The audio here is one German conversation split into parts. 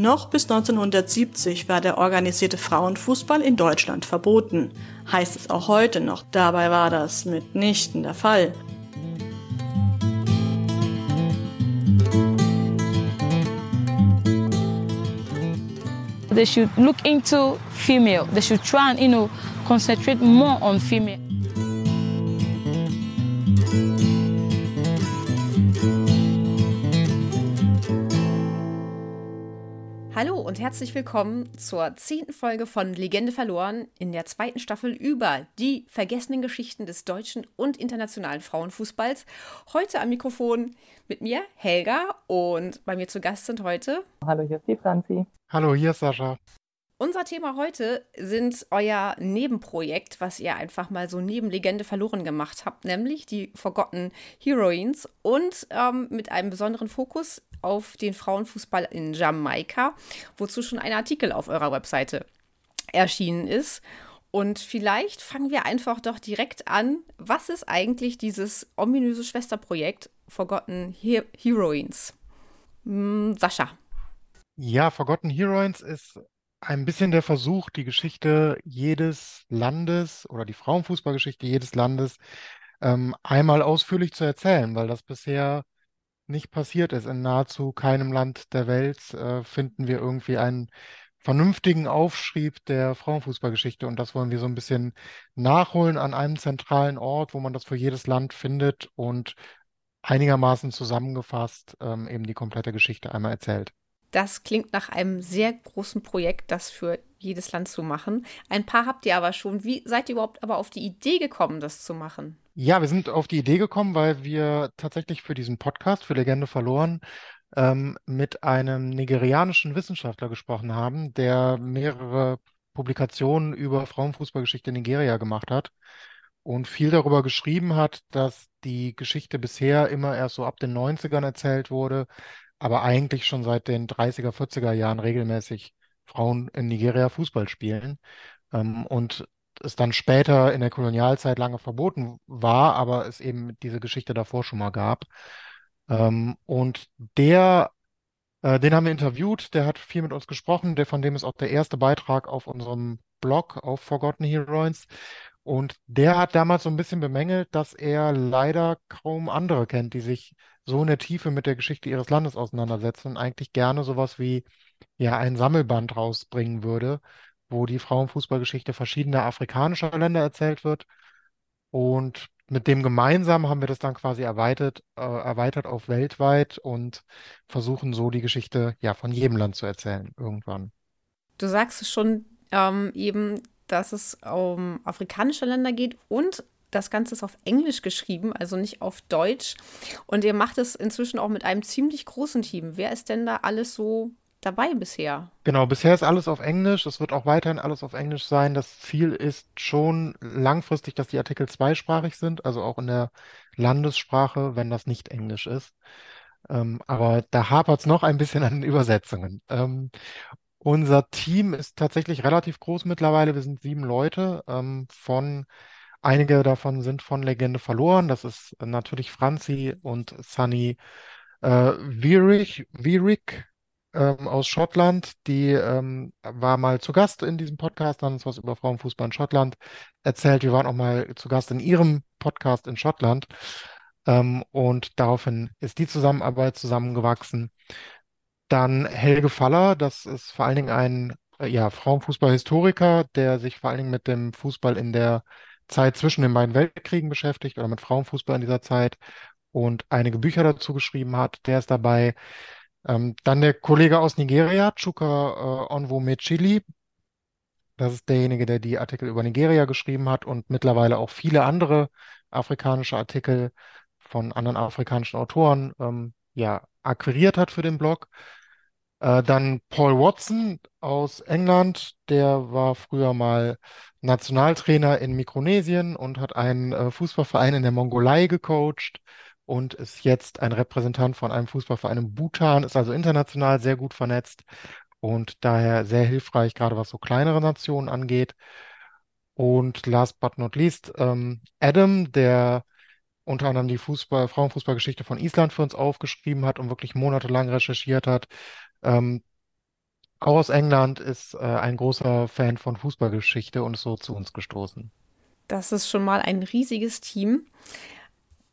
Noch bis 1970 war der organisierte Frauenfußball in Deutschland verboten. Heißt es auch heute noch. Dabei war das mitnichten der Fall. They should look into female. They should try and, you know, concentrate more on female. Und herzlich willkommen zur zehnten Folge von Legende verloren in der zweiten Staffel über die vergessenen Geschichten des deutschen und internationalen Frauenfußballs. Heute am Mikrofon mit mir Helga und bei mir zu Gast sind heute. Hallo, hier ist die Franzi. Hallo, hier ist Sascha. Unser Thema heute sind euer Nebenprojekt, was ihr einfach mal so neben Legende verloren gemacht habt, nämlich die Forgotten Heroines und ähm, mit einem besonderen Fokus auf den Frauenfußball in Jamaika, wozu schon ein Artikel auf eurer Webseite erschienen ist. Und vielleicht fangen wir einfach doch direkt an. Was ist eigentlich dieses ominöse Schwesterprojekt Forgotten He Heroines? Hm, Sascha. Ja, Forgotten Heroines ist ein bisschen der Versuch, die Geschichte jedes Landes oder die Frauenfußballgeschichte jedes Landes ähm, einmal ausführlich zu erzählen, weil das bisher nicht passiert ist. In nahezu keinem Land der Welt äh, finden wir irgendwie einen vernünftigen Aufschrieb der Frauenfußballgeschichte und das wollen wir so ein bisschen nachholen an einem zentralen Ort, wo man das für jedes Land findet und einigermaßen zusammengefasst ähm, eben die komplette Geschichte einmal erzählt. Das klingt nach einem sehr großen Projekt, das für jedes Land zu machen. Ein paar habt ihr aber schon. Wie seid ihr überhaupt aber auf die Idee gekommen, das zu machen? Ja, wir sind auf die Idee gekommen, weil wir tatsächlich für diesen Podcast, für Legende verloren, ähm, mit einem nigerianischen Wissenschaftler gesprochen haben, der mehrere Publikationen über Frauenfußballgeschichte in Nigeria gemacht hat und viel darüber geschrieben hat, dass die Geschichte bisher immer erst so ab den 90ern erzählt wurde, aber eigentlich schon seit den 30er, 40er Jahren regelmäßig Frauen in Nigeria Fußball spielen. Ähm, und es dann später in der Kolonialzeit lange verboten war, aber es eben diese Geschichte davor schon mal gab. Ähm, und der, äh, den haben wir interviewt, der hat viel mit uns gesprochen, der, von dem ist auch der erste Beitrag auf unserem Blog auf Forgotten Heroes. Und der hat damals so ein bisschen bemängelt, dass er leider kaum andere kennt, die sich so in der Tiefe mit der Geschichte ihres Landes auseinandersetzen und eigentlich gerne sowas wie ja ein Sammelband rausbringen würde, wo die Frauenfußballgeschichte verschiedener afrikanischer Länder erzählt wird. Und mit dem gemeinsam haben wir das dann quasi erweitert, äh, erweitert auf weltweit und versuchen so die Geschichte ja von jedem Land zu erzählen irgendwann. Du sagst schon ähm, eben, dass es um afrikanische Länder geht und das Ganze ist auf Englisch geschrieben, also nicht auf Deutsch. Und ihr macht es inzwischen auch mit einem ziemlich großen Team. Wer ist denn da alles so dabei bisher? Genau, bisher ist alles auf Englisch. Es wird auch weiterhin alles auf Englisch sein. Das Ziel ist schon langfristig, dass die Artikel zweisprachig sind, also auch in der Landessprache, wenn das nicht Englisch ist. Ähm, aber da hapert es noch ein bisschen an den Übersetzungen. Ähm, unser Team ist tatsächlich relativ groß mittlerweile. Wir sind sieben Leute. Ähm, von einige davon sind von Legende verloren. Das ist natürlich Franzi und Sunny äh, Wierig, ähm, aus Schottland. Die ähm, war mal zu Gast in diesem Podcast, haben uns was über Frauenfußball in Schottland erzählt. Wir waren auch mal zu Gast in ihrem Podcast in Schottland. Ähm, und daraufhin ist die Zusammenarbeit zusammengewachsen. Dann Helge Faller, das ist vor allen Dingen ein äh, ja, Frauenfußball-Historiker, der sich vor allen Dingen mit dem Fußball in der Zeit zwischen den beiden Weltkriegen beschäftigt oder mit Frauenfußball in dieser Zeit und einige Bücher dazu geschrieben hat. Der ist dabei. Ähm, dann der Kollege aus Nigeria, Chuka äh, Onwumechili. Das ist derjenige, der die Artikel über Nigeria geschrieben hat und mittlerweile auch viele andere afrikanische Artikel von anderen afrikanischen Autoren ähm, ja, akquiriert hat für den Blog. Äh, dann Paul Watson aus England, der war früher mal Nationaltrainer in Mikronesien und hat einen äh, Fußballverein in der Mongolei gecoacht und ist jetzt ein Repräsentant von einem Fußballverein in Bhutan, ist also international sehr gut vernetzt und daher sehr hilfreich, gerade was so kleinere Nationen angeht. Und last but not least, ähm, Adam, der unter anderem die Fußball, Frauenfußballgeschichte von Island für uns aufgeschrieben hat und wirklich monatelang recherchiert hat, ähm, auch aus England, ist äh, ein großer Fan von Fußballgeschichte und ist so zu uns gestoßen. Das ist schon mal ein riesiges Team.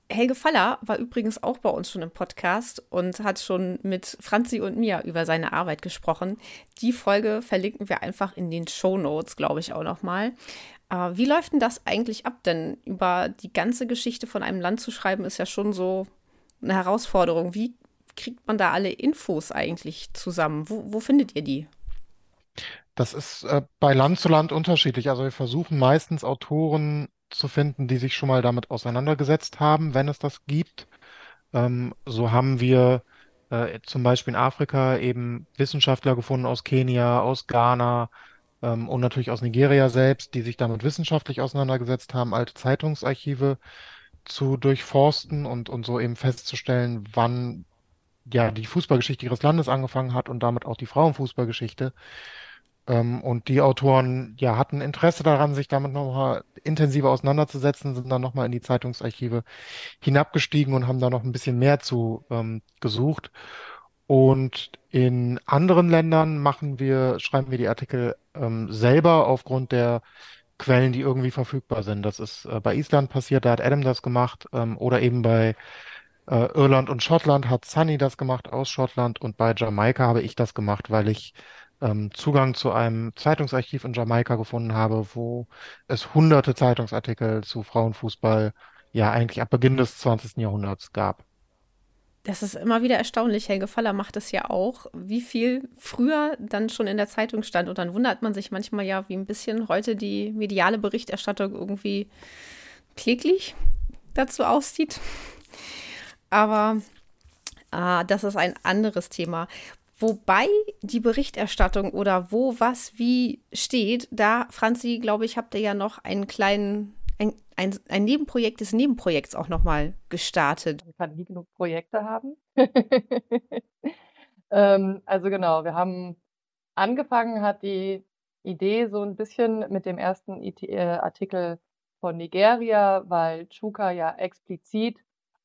Helge Faller war übrigens auch bei uns schon im Podcast und hat schon mit Franzi und mir über seine Arbeit gesprochen. Die Folge verlinken wir einfach in den Show Notes, glaube ich, auch nochmal. Wie läuft denn das eigentlich ab? Denn über die ganze Geschichte von einem Land zu schreiben, ist ja schon so eine Herausforderung. Wie kriegt man da alle Infos eigentlich zusammen? Wo, wo findet ihr die? Das ist äh, bei Land zu Land unterschiedlich. Also wir versuchen meistens Autoren zu finden, die sich schon mal damit auseinandergesetzt haben, wenn es das gibt. Ähm, so haben wir äh, zum Beispiel in Afrika eben Wissenschaftler gefunden aus Kenia, aus Ghana ähm, und natürlich aus Nigeria selbst, die sich damit wissenschaftlich auseinandergesetzt haben, alte Zeitungsarchive zu durchforsten und, und so eben festzustellen, wann ja die Fußballgeschichte ihres Landes angefangen hat und damit auch die Frauenfußballgeschichte. Ähm, und die Autoren ja hatten Interesse daran, sich damit nochmal intensiver auseinanderzusetzen, sind dann nochmal in die Zeitungsarchive hinabgestiegen und haben da noch ein bisschen mehr zu ähm, gesucht. Und in anderen Ländern machen wir, schreiben wir die Artikel ähm, selber aufgrund der Quellen, die irgendwie verfügbar sind. Das ist äh, bei Island passiert, da hat Adam das gemacht, ähm, oder eben bei äh, Irland und Schottland hat Sunny das gemacht aus Schottland und bei Jamaika habe ich das gemacht, weil ich ähm, Zugang zu einem Zeitungsarchiv in Jamaika gefunden habe, wo es hunderte Zeitungsartikel zu Frauenfußball ja eigentlich ab Beginn des 20. Jahrhunderts gab. Das ist immer wieder erstaunlich. Helge Faller macht es ja auch, wie viel früher dann schon in der Zeitung stand. Und dann wundert man sich manchmal ja, wie ein bisschen heute die mediale Berichterstattung irgendwie kläglich dazu aussieht. Aber äh, das ist ein anderes Thema. Wobei die Berichterstattung oder wo was wie steht, da, Franzi, glaube ich, habt ihr ja noch einen kleinen, ein, ein, ein Nebenprojekt des Nebenprojekts auch nochmal gestartet. Ich kann nie genug Projekte haben. ähm, also genau, wir haben angefangen, hat die Idee so ein bisschen mit dem ersten äh, Artikel von Nigeria, weil Chuka ja explizit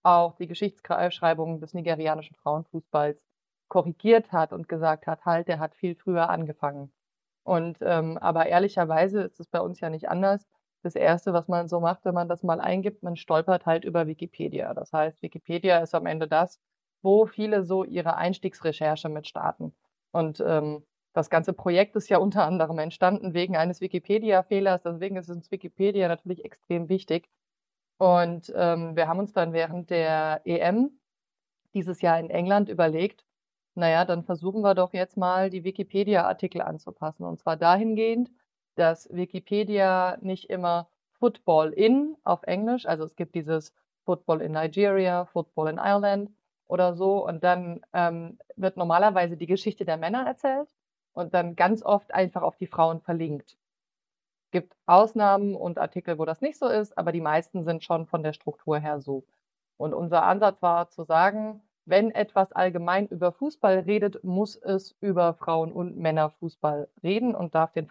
auch die Geschichtsschreibung des nigerianischen Frauenfußballs korrigiert hat und gesagt hat, halt, der hat viel früher angefangen. Und ähm, aber ehrlicherweise ist es bei uns ja nicht anders. Das erste, was man so macht, wenn man das mal eingibt, man stolpert halt über Wikipedia. Das heißt, Wikipedia ist am Ende das, wo viele so ihre Einstiegsrecherche mit starten. Und ähm, das ganze Projekt ist ja unter anderem entstanden wegen eines Wikipedia-Fehlers. Deswegen ist uns Wikipedia natürlich extrem wichtig. Und ähm, wir haben uns dann während der EM dieses Jahr in England überlegt, naja, dann versuchen wir doch jetzt mal die Wikipedia-Artikel anzupassen. Und zwar dahingehend, dass Wikipedia nicht immer Football in auf Englisch, also es gibt dieses Football in Nigeria, Football in Ireland oder so. Und dann ähm, wird normalerweise die Geschichte der Männer erzählt und dann ganz oft einfach auf die Frauen verlinkt. Gibt Ausnahmen und Artikel, wo das nicht so ist, aber die meisten sind schon von der Struktur her so. Und unser Ansatz war zu sagen, wenn etwas allgemein über Fußball redet, muss es über Frauen- und Männerfußball reden und darf den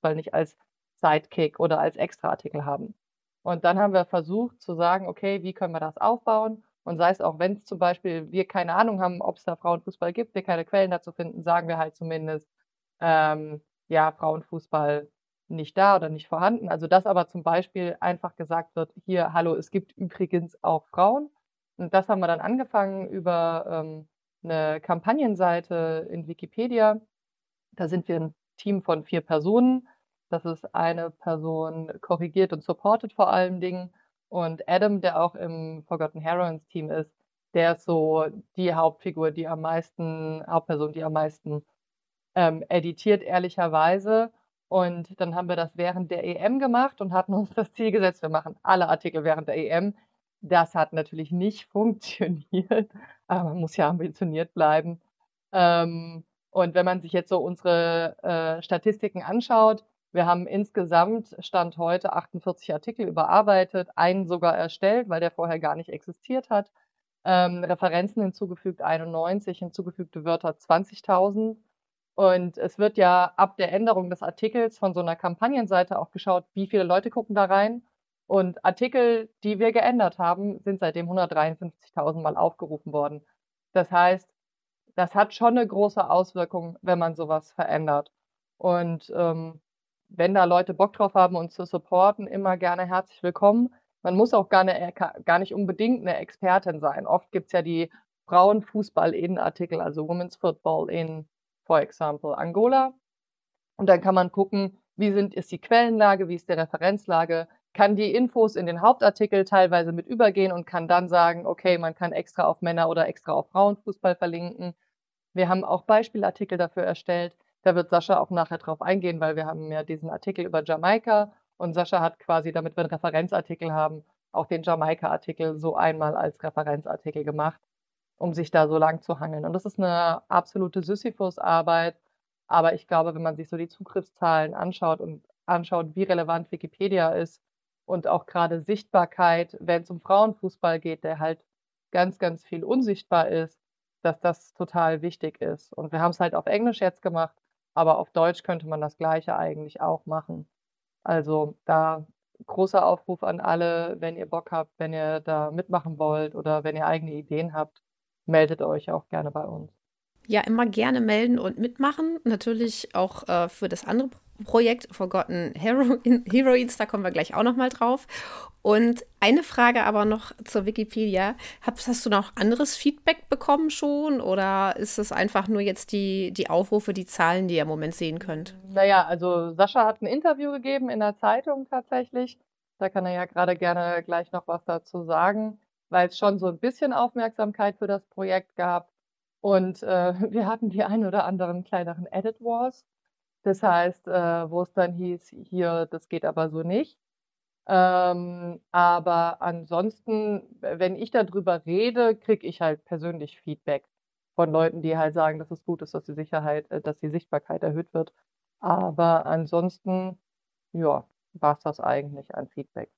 Frauenfußball nicht als Sidekick oder als Extraartikel haben. Und dann haben wir versucht zu sagen, okay, wie können wir das aufbauen? Und sei es auch, wenn es zum Beispiel wir keine Ahnung haben, ob es da Frauenfußball gibt, wir keine Quellen dazu finden, sagen wir halt zumindest, ähm, ja, Frauenfußball nicht da oder nicht vorhanden. Also dass aber zum Beispiel einfach gesagt wird, hier, hallo, es gibt übrigens auch Frauen und das haben wir dann angefangen über ähm, eine Kampagnenseite in Wikipedia. Da sind wir ein Team von vier Personen. Das ist eine Person korrigiert und supportet vor allen Dingen. Und Adam, der auch im Forgotten Heroines Team ist, der ist so die Hauptfigur, die am meisten, Hauptperson, die am meisten ähm, editiert, ehrlicherweise. Und dann haben wir das während der EM gemacht und hatten uns das Ziel gesetzt, wir machen alle Artikel während der EM. Das hat natürlich nicht funktioniert, aber man muss ja ambitioniert bleiben. Ähm, und wenn man sich jetzt so unsere äh, Statistiken anschaut, wir haben insgesamt Stand heute 48 Artikel überarbeitet, einen sogar erstellt, weil der vorher gar nicht existiert hat. Ähm, Referenzen hinzugefügt 91, hinzugefügte Wörter 20.000. Und es wird ja ab der Änderung des Artikels von so einer Kampagnenseite auch geschaut, wie viele Leute gucken da rein und Artikel, die wir geändert haben, sind seitdem 153.000 Mal aufgerufen worden. Das heißt, das hat schon eine große Auswirkung, wenn man sowas verändert. Und ähm, wenn da Leute Bock drauf haben, uns zu supporten, immer gerne herzlich willkommen. Man muss auch gar, eine, gar nicht unbedingt eine Expertin sein. Oft gibt's ja die Frauenfußball-In-Artikel, also Women's Football in, for example, Angola. Und dann kann man gucken, wie sind, ist die Quellenlage, wie ist die Referenzlage, kann die Infos in den Hauptartikel teilweise mit übergehen und kann dann sagen, okay, man kann extra auf Männer oder extra auf Frauenfußball verlinken. Wir haben auch Beispielartikel dafür erstellt. Da wird Sascha auch nachher drauf eingehen, weil wir haben ja diesen Artikel über Jamaika und Sascha hat quasi, damit wir einen Referenzartikel haben, auch den Jamaika-Artikel so einmal als Referenzartikel gemacht, um sich da so lang zu hangeln. Und das ist eine absolute Sisyphus-Arbeit. Aber ich glaube, wenn man sich so die Zugriffszahlen anschaut und anschaut, wie relevant Wikipedia ist und auch gerade Sichtbarkeit, wenn es um Frauenfußball geht, der halt ganz, ganz viel unsichtbar ist, dass das total wichtig ist. Und wir haben es halt auf Englisch jetzt gemacht, aber auf Deutsch könnte man das Gleiche eigentlich auch machen. Also da großer Aufruf an alle, wenn ihr Bock habt, wenn ihr da mitmachen wollt oder wenn ihr eigene Ideen habt, meldet euch auch gerne bei uns. Ja, immer gerne melden und mitmachen. Natürlich auch äh, für das andere Projekt Forgotten Hero Heroines, da kommen wir gleich auch noch mal drauf. Und eine Frage aber noch zur Wikipedia. Hast, hast du noch anderes Feedback bekommen schon oder ist es einfach nur jetzt die, die Aufrufe, die Zahlen, die ihr im Moment sehen könnt? Naja, also Sascha hat ein Interview gegeben in der Zeitung tatsächlich. Da kann er ja gerade gerne gleich noch was dazu sagen, weil es schon so ein bisschen Aufmerksamkeit für das Projekt gab. Und äh, wir hatten die ein oder anderen kleineren Edit Wars. Das heißt, äh, wo es dann hieß, hier, das geht aber so nicht. Ähm, aber ansonsten, wenn ich darüber rede, kriege ich halt persönlich Feedback von Leuten, die halt sagen, dass es gut ist, dass die Sicherheit, äh, dass die Sichtbarkeit erhöht wird. Aber ansonsten, ja, war es das eigentlich an Feedback.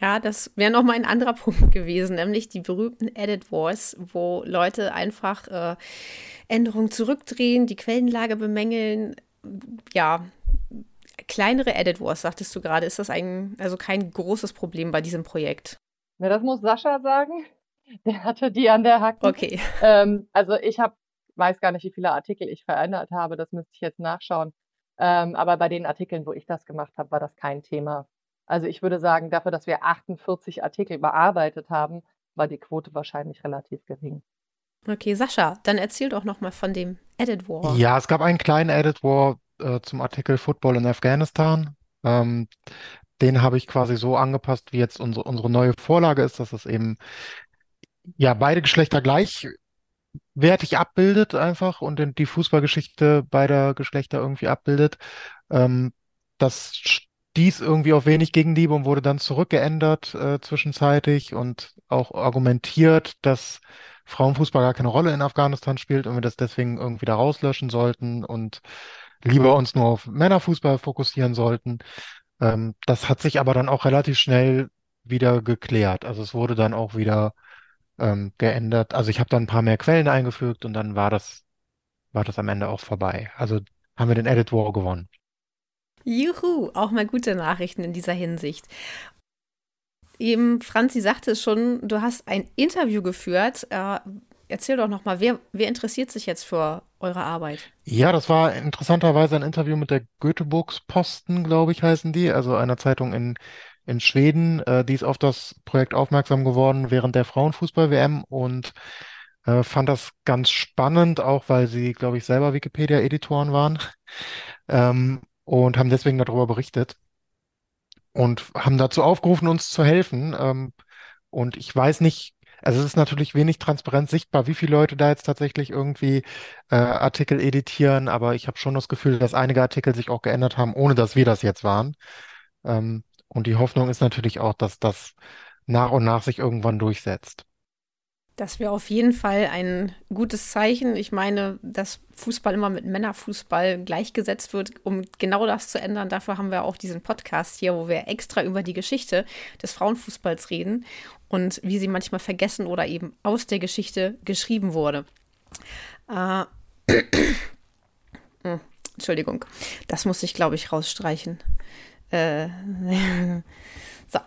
Ja, das wäre nochmal ein anderer Punkt gewesen, nämlich die berühmten Edit Wars, wo Leute einfach äh, Änderungen zurückdrehen, die Quellenlage bemängeln, ja, kleinere Edit Wars, sagtest du gerade, ist das ein, also kein großes Problem bei diesem Projekt? Na, das muss Sascha sagen. Der hatte die an der Hacke. Okay. Ähm, also ich habe, weiß gar nicht, wie viele Artikel ich verändert habe, das müsste ich jetzt nachschauen. Ähm, aber bei den Artikeln, wo ich das gemacht habe, war das kein Thema. Also ich würde sagen, dafür, dass wir 48 Artikel bearbeitet haben, war die Quote wahrscheinlich relativ gering. Okay, Sascha, dann erzähl doch nochmal von dem Edit War. Ja, es gab einen kleinen Edit War äh, zum Artikel Football in Afghanistan. Ähm, den habe ich quasi so angepasst, wie jetzt unsere, unsere neue Vorlage ist, dass es eben ja beide Geschlechter gleichwertig abbildet einfach und die Fußballgeschichte beider Geschlechter irgendwie abbildet. Ähm, das stieß irgendwie auf wenig Gegenliebe und wurde dann zurückgeändert äh, zwischenzeitlich und auch argumentiert, dass Frauenfußball gar keine Rolle in Afghanistan spielt und wir das deswegen irgendwie da rauslöschen sollten und lieber uns nur auf Männerfußball fokussieren sollten. Ähm, das hat sich aber dann auch relativ schnell wieder geklärt. Also es wurde dann auch wieder ähm, geändert. Also ich habe dann ein paar mehr Quellen eingefügt und dann war das, war das am Ende auch vorbei. Also haben wir den Edit War gewonnen. Juhu, auch mal gute Nachrichten in dieser Hinsicht. Eben, Franzi sagte es schon, du hast ein Interview geführt. Äh, erzähl doch nochmal, wer, wer interessiert sich jetzt für eure Arbeit? Ja, das war interessanterweise ein Interview mit der Göteborgs-Posten, glaube ich, heißen die, also einer Zeitung in, in Schweden. Äh, die ist auf das Projekt aufmerksam geworden während der Frauenfußball-WM und äh, fand das ganz spannend, auch weil sie, glaube ich, selber Wikipedia-Editoren waren ähm, und haben deswegen darüber berichtet und haben dazu aufgerufen, uns zu helfen. Ähm, und ich weiß nicht, also es ist natürlich wenig transparent sichtbar, wie viele Leute da jetzt tatsächlich irgendwie äh, Artikel editieren, aber ich habe schon das Gefühl, dass einige Artikel sich auch geändert haben, ohne dass wir das jetzt waren. Ähm, und die Hoffnung ist natürlich auch, dass das nach und nach sich irgendwann durchsetzt. Das wäre auf jeden Fall ein gutes Zeichen. Ich meine, dass Fußball immer mit Männerfußball gleichgesetzt wird, um genau das zu ändern. Dafür haben wir auch diesen Podcast hier, wo wir extra über die Geschichte des Frauenfußballs reden und wie sie manchmal vergessen oder eben aus der Geschichte geschrieben wurde. Äh, Entschuldigung, das muss ich, glaube ich, rausstreichen. Äh, so.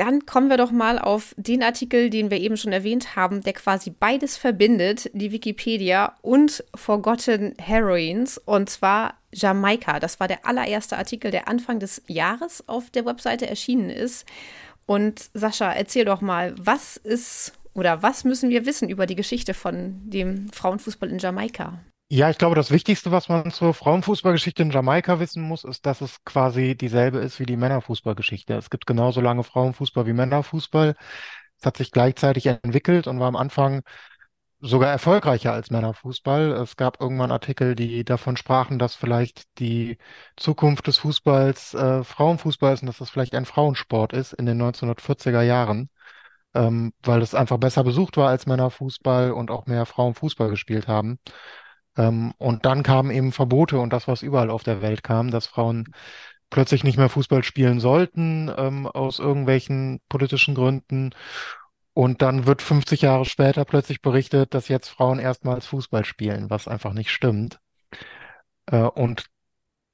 Dann kommen wir doch mal auf den Artikel, den wir eben schon erwähnt haben, der quasi beides verbindet, die Wikipedia und Forgotten Heroines, und zwar Jamaika. Das war der allererste Artikel, der Anfang des Jahres auf der Webseite erschienen ist. Und Sascha, erzähl doch mal, was ist oder was müssen wir wissen über die Geschichte von dem Frauenfußball in Jamaika? Ja, ich glaube, das Wichtigste, was man zur Frauenfußballgeschichte in Jamaika wissen muss, ist, dass es quasi dieselbe ist wie die Männerfußballgeschichte. Es gibt genauso lange Frauenfußball wie Männerfußball. Es hat sich gleichzeitig entwickelt und war am Anfang sogar erfolgreicher als Männerfußball. Es gab irgendwann Artikel, die davon sprachen, dass vielleicht die Zukunft des Fußballs äh, Frauenfußball ist und dass das vielleicht ein Frauensport ist in den 1940er Jahren, ähm, weil es einfach besser besucht war als Männerfußball und auch mehr Frauen Fußball gespielt haben. Ähm, und dann kamen eben Verbote und das, was überall auf der Welt kam, dass Frauen plötzlich nicht mehr Fußball spielen sollten, ähm, aus irgendwelchen politischen Gründen. Und dann wird 50 Jahre später plötzlich berichtet, dass jetzt Frauen erstmals Fußball spielen, was einfach nicht stimmt. Äh, und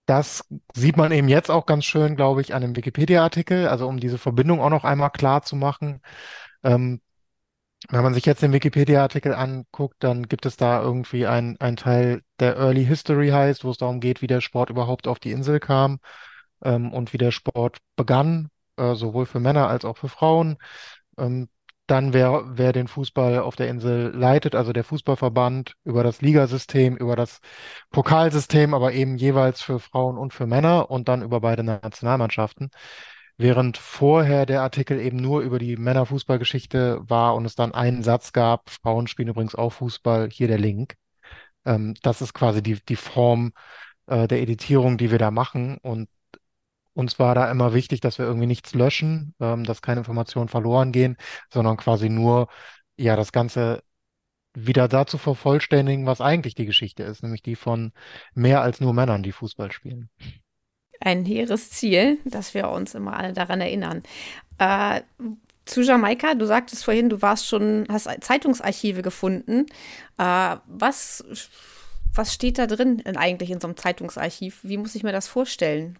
das sieht man eben jetzt auch ganz schön, glaube ich, an dem Wikipedia-Artikel, also um diese Verbindung auch noch einmal klar zu machen. Ähm, wenn man sich jetzt den Wikipedia-Artikel anguckt, dann gibt es da irgendwie ein, ein Teil, der Early History heißt, wo es darum geht, wie der Sport überhaupt auf die Insel kam ähm, und wie der Sport begann, äh, sowohl für Männer als auch für Frauen. Ähm, dann wer, wer den Fußball auf der Insel leitet, also der Fußballverband über das Ligasystem, über das Pokalsystem, aber eben jeweils für Frauen und für Männer und dann über beide Nationalmannschaften. Während vorher der Artikel eben nur über die Männerfußballgeschichte war und es dann einen Satz gab, Frauen spielen übrigens auch Fußball, hier der Link. Ähm, das ist quasi die, die Form äh, der Editierung, die wir da machen. Und uns war da immer wichtig, dass wir irgendwie nichts löschen, ähm, dass keine Informationen verloren gehen, sondern quasi nur, ja, das Ganze wieder dazu vervollständigen, was eigentlich die Geschichte ist, nämlich die von mehr als nur Männern, die Fußball spielen ein hehres Ziel, dass wir uns immer alle daran erinnern. Äh, zu Jamaika, du sagtest vorhin, du warst schon, hast Zeitungsarchive gefunden. Äh, was, was steht da drin eigentlich in so einem Zeitungsarchiv? Wie muss ich mir das vorstellen?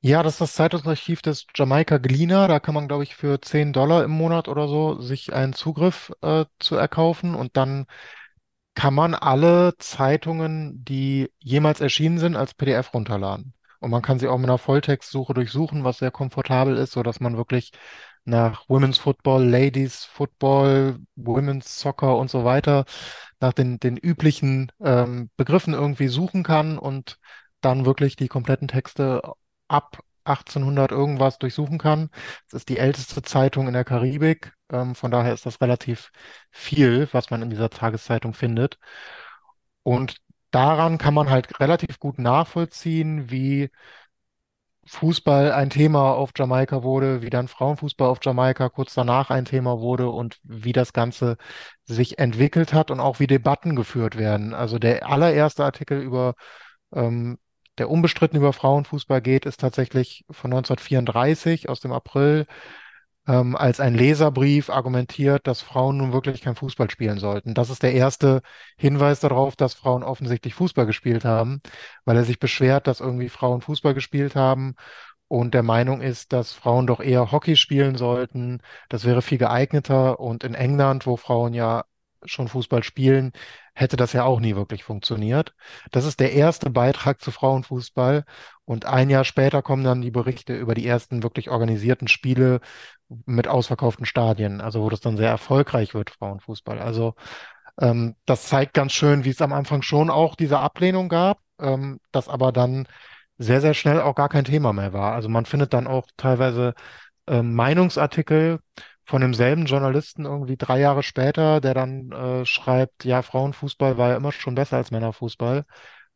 Ja, das ist das Zeitungsarchiv des Jamaika Gleaner. Da kann man, glaube ich, für 10 Dollar im Monat oder so sich einen Zugriff äh, zu erkaufen und dann kann man alle Zeitungen, die jemals erschienen sind, als PDF runterladen. Und man kann sie auch mit einer Volltextsuche durchsuchen, was sehr komfortabel ist, sodass man wirklich nach Women's Football, Ladies Football, Women's Soccer und so weiter nach den, den üblichen ähm, Begriffen irgendwie suchen kann und dann wirklich die kompletten Texte ab 1800 irgendwas durchsuchen kann. Es ist die älteste Zeitung in der Karibik, ähm, von daher ist das relativ viel, was man in dieser Tageszeitung findet. Und daran kann man halt relativ gut nachvollziehen, wie Fußball ein Thema auf Jamaika wurde, wie dann Frauenfußball auf Jamaika kurz danach ein Thema wurde und wie das Ganze sich entwickelt hat und auch wie Debatten geführt werden. Also der allererste Artikel über, ähm, der unbestritten über Frauenfußball geht, ist tatsächlich von 1934 aus dem April ähm, als ein Leserbrief argumentiert, dass Frauen nun wirklich kein Fußball spielen sollten. Das ist der erste Hinweis darauf, dass Frauen offensichtlich Fußball gespielt haben, weil er sich beschwert, dass irgendwie Frauen Fußball gespielt haben und der Meinung ist, dass Frauen doch eher Hockey spielen sollten. Das wäre viel geeigneter. Und in England, wo Frauen ja schon Fußball spielen, hätte das ja auch nie wirklich funktioniert. Das ist der erste Beitrag zu Frauenfußball. Und ein Jahr später kommen dann die Berichte über die ersten wirklich organisierten Spiele mit ausverkauften Stadien, also wo das dann sehr erfolgreich wird, Frauenfußball. Also ähm, das zeigt ganz schön, wie es am Anfang schon auch diese Ablehnung gab, ähm, das aber dann sehr, sehr schnell auch gar kein Thema mehr war. Also man findet dann auch teilweise äh, Meinungsartikel von demselben Journalisten irgendwie drei Jahre später, der dann äh, schreibt, ja, Frauenfußball war ja immer schon besser als Männerfußball.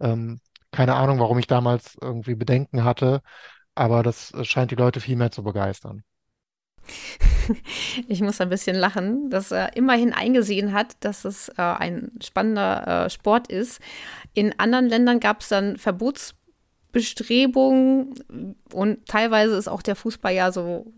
Ähm, keine Ahnung, warum ich damals irgendwie Bedenken hatte, aber das scheint die Leute viel mehr zu begeistern. Ich muss ein bisschen lachen, dass er immerhin eingesehen hat, dass es äh, ein spannender äh, Sport ist. In anderen Ländern gab es dann Verbotsbestrebungen und teilweise ist auch der Fußball ja so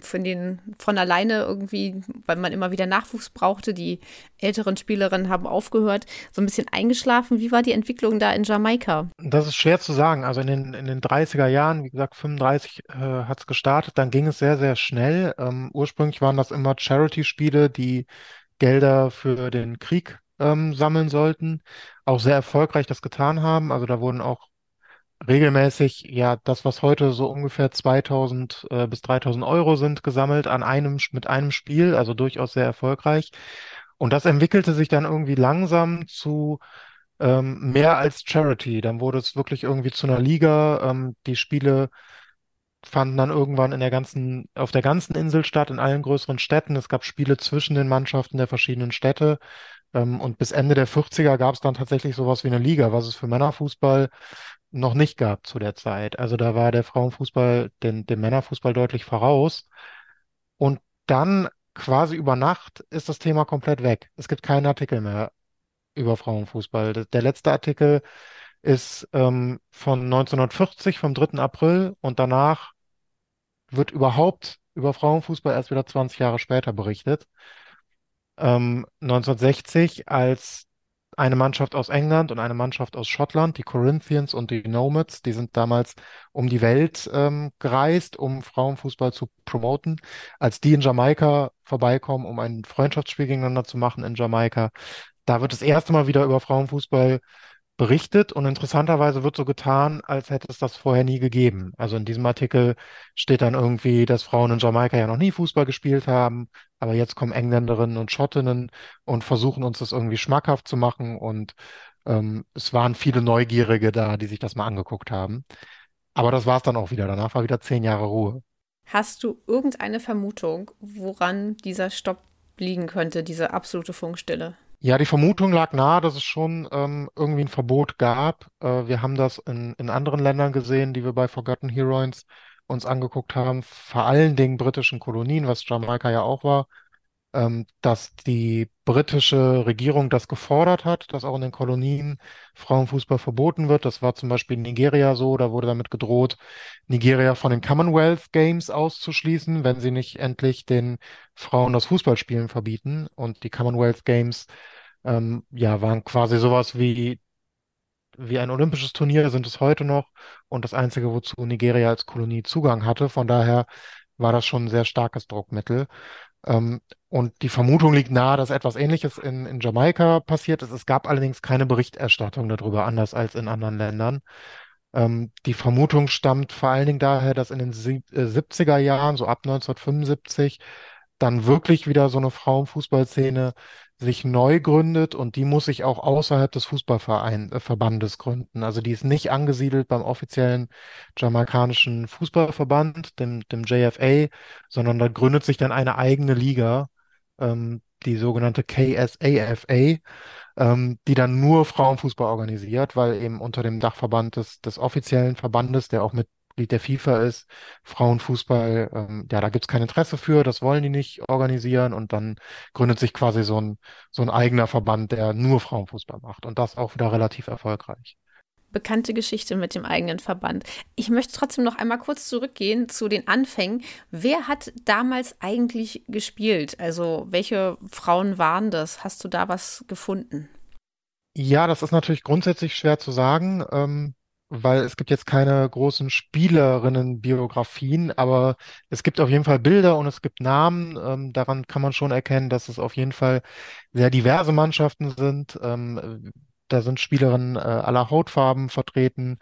von den von alleine irgendwie, weil man immer wieder Nachwuchs brauchte. Die älteren Spielerinnen haben aufgehört, so ein bisschen eingeschlafen. Wie war die Entwicklung da in Jamaika? Das ist schwer zu sagen. Also in den, in den 30er Jahren, wie gesagt, 35 äh, hat es gestartet, dann ging es sehr, sehr schnell. Ähm, ursprünglich waren das immer Charity-Spiele, die Gelder für den Krieg ähm, sammeln sollten, auch sehr erfolgreich das getan haben. Also da wurden auch regelmäßig, ja, das, was heute so ungefähr 2000 äh, bis 3000 Euro sind, gesammelt an einem, mit einem Spiel, also durchaus sehr erfolgreich. Und das entwickelte sich dann irgendwie langsam zu ähm, mehr als Charity. Dann wurde es wirklich irgendwie zu einer Liga. Ähm, die Spiele fanden dann irgendwann in der ganzen, auf der ganzen Insel statt, in allen größeren Städten. Es gab Spiele zwischen den Mannschaften der verschiedenen Städte. Ähm, und bis Ende der 40er gab es dann tatsächlich sowas wie eine Liga, was es für Männerfußball noch nicht gab zu der Zeit. Also da war der Frauenfußball dem, dem Männerfußball deutlich voraus. Und dann quasi über Nacht ist das Thema komplett weg. Es gibt keinen Artikel mehr über Frauenfußball. Der letzte Artikel ist ähm, von 1940, vom 3. April und danach wird überhaupt über Frauenfußball erst wieder 20 Jahre später berichtet. Ähm, 1960, als eine Mannschaft aus England und eine Mannschaft aus Schottland, die Corinthians und die Nomads, die sind damals um die Welt ähm, gereist, um Frauenfußball zu promoten. Als die in Jamaika vorbeikommen, um ein Freundschaftsspiel gegeneinander zu machen in Jamaika, da wird das erste Mal wieder über Frauenfußball berichtet und interessanterweise wird so getan, als hätte es das vorher nie gegeben. Also in diesem Artikel steht dann irgendwie, dass Frauen in Jamaika ja noch nie Fußball gespielt haben, aber jetzt kommen Engländerinnen und Schottinnen und versuchen uns das irgendwie schmackhaft zu machen und ähm, es waren viele Neugierige da, die sich das mal angeguckt haben. Aber das war es dann auch wieder. Danach war wieder zehn Jahre Ruhe. Hast du irgendeine Vermutung, woran dieser Stopp liegen könnte, diese absolute Funkstille? Ja, die Vermutung lag nahe, dass es schon ähm, irgendwie ein Verbot gab. Äh, wir haben das in, in anderen Ländern gesehen, die wir bei Forgotten Heroes uns angeguckt haben, vor allen Dingen britischen Kolonien, was Jamaika ja auch war, dass die britische Regierung das gefordert hat, dass auch in den Kolonien Frauenfußball verboten wird. Das war zum Beispiel in Nigeria so, da wurde damit gedroht, Nigeria von den Commonwealth Games auszuschließen, wenn sie nicht endlich den Frauen das Fußballspielen verbieten. Und die Commonwealth Games ähm, ja, waren quasi sowas wie wie ein olympisches Turnier sind es heute noch und das einzige, wozu Nigeria als Kolonie Zugang hatte. Von daher war das schon ein sehr starkes Druckmittel. Ähm, und die Vermutung liegt nahe, dass etwas Ähnliches in, in Jamaika passiert ist. Es gab allerdings keine Berichterstattung darüber, anders als in anderen Ländern. Ähm, die Vermutung stammt vor allen Dingen daher, dass in den sieb äh, 70er Jahren, so ab 1975, dann wirklich wieder so eine Frauenfußballszene sich neu gründet und die muss sich auch außerhalb des Fußballverbandes äh, gründen. Also die ist nicht angesiedelt beim offiziellen jamaikanischen Fußballverband, dem, dem JFA, sondern da gründet sich dann eine eigene Liga, ähm, die sogenannte KSAFA, ähm, die dann nur Frauenfußball organisiert, weil eben unter dem Dachverband des, des offiziellen Verbandes, der auch mit Mitglied der FIFA ist, Frauenfußball, ähm, ja, da gibt es kein Interesse für, das wollen die nicht organisieren und dann gründet sich quasi so ein, so ein eigener Verband, der nur Frauenfußball macht und das auch wieder relativ erfolgreich bekannte Geschichte mit dem eigenen Verband. Ich möchte trotzdem noch einmal kurz zurückgehen zu den Anfängen. Wer hat damals eigentlich gespielt? Also welche Frauen waren das? Hast du da was gefunden? Ja, das ist natürlich grundsätzlich schwer zu sagen. Ähm, weil es gibt jetzt keine großen Spielerinnenbiografien, aber es gibt auf jeden Fall Bilder und es gibt Namen. Ähm, daran kann man schon erkennen, dass es auf jeden Fall sehr diverse Mannschaften sind. Ähm, da sind Spielerinnen äh, aller Hautfarben vertreten.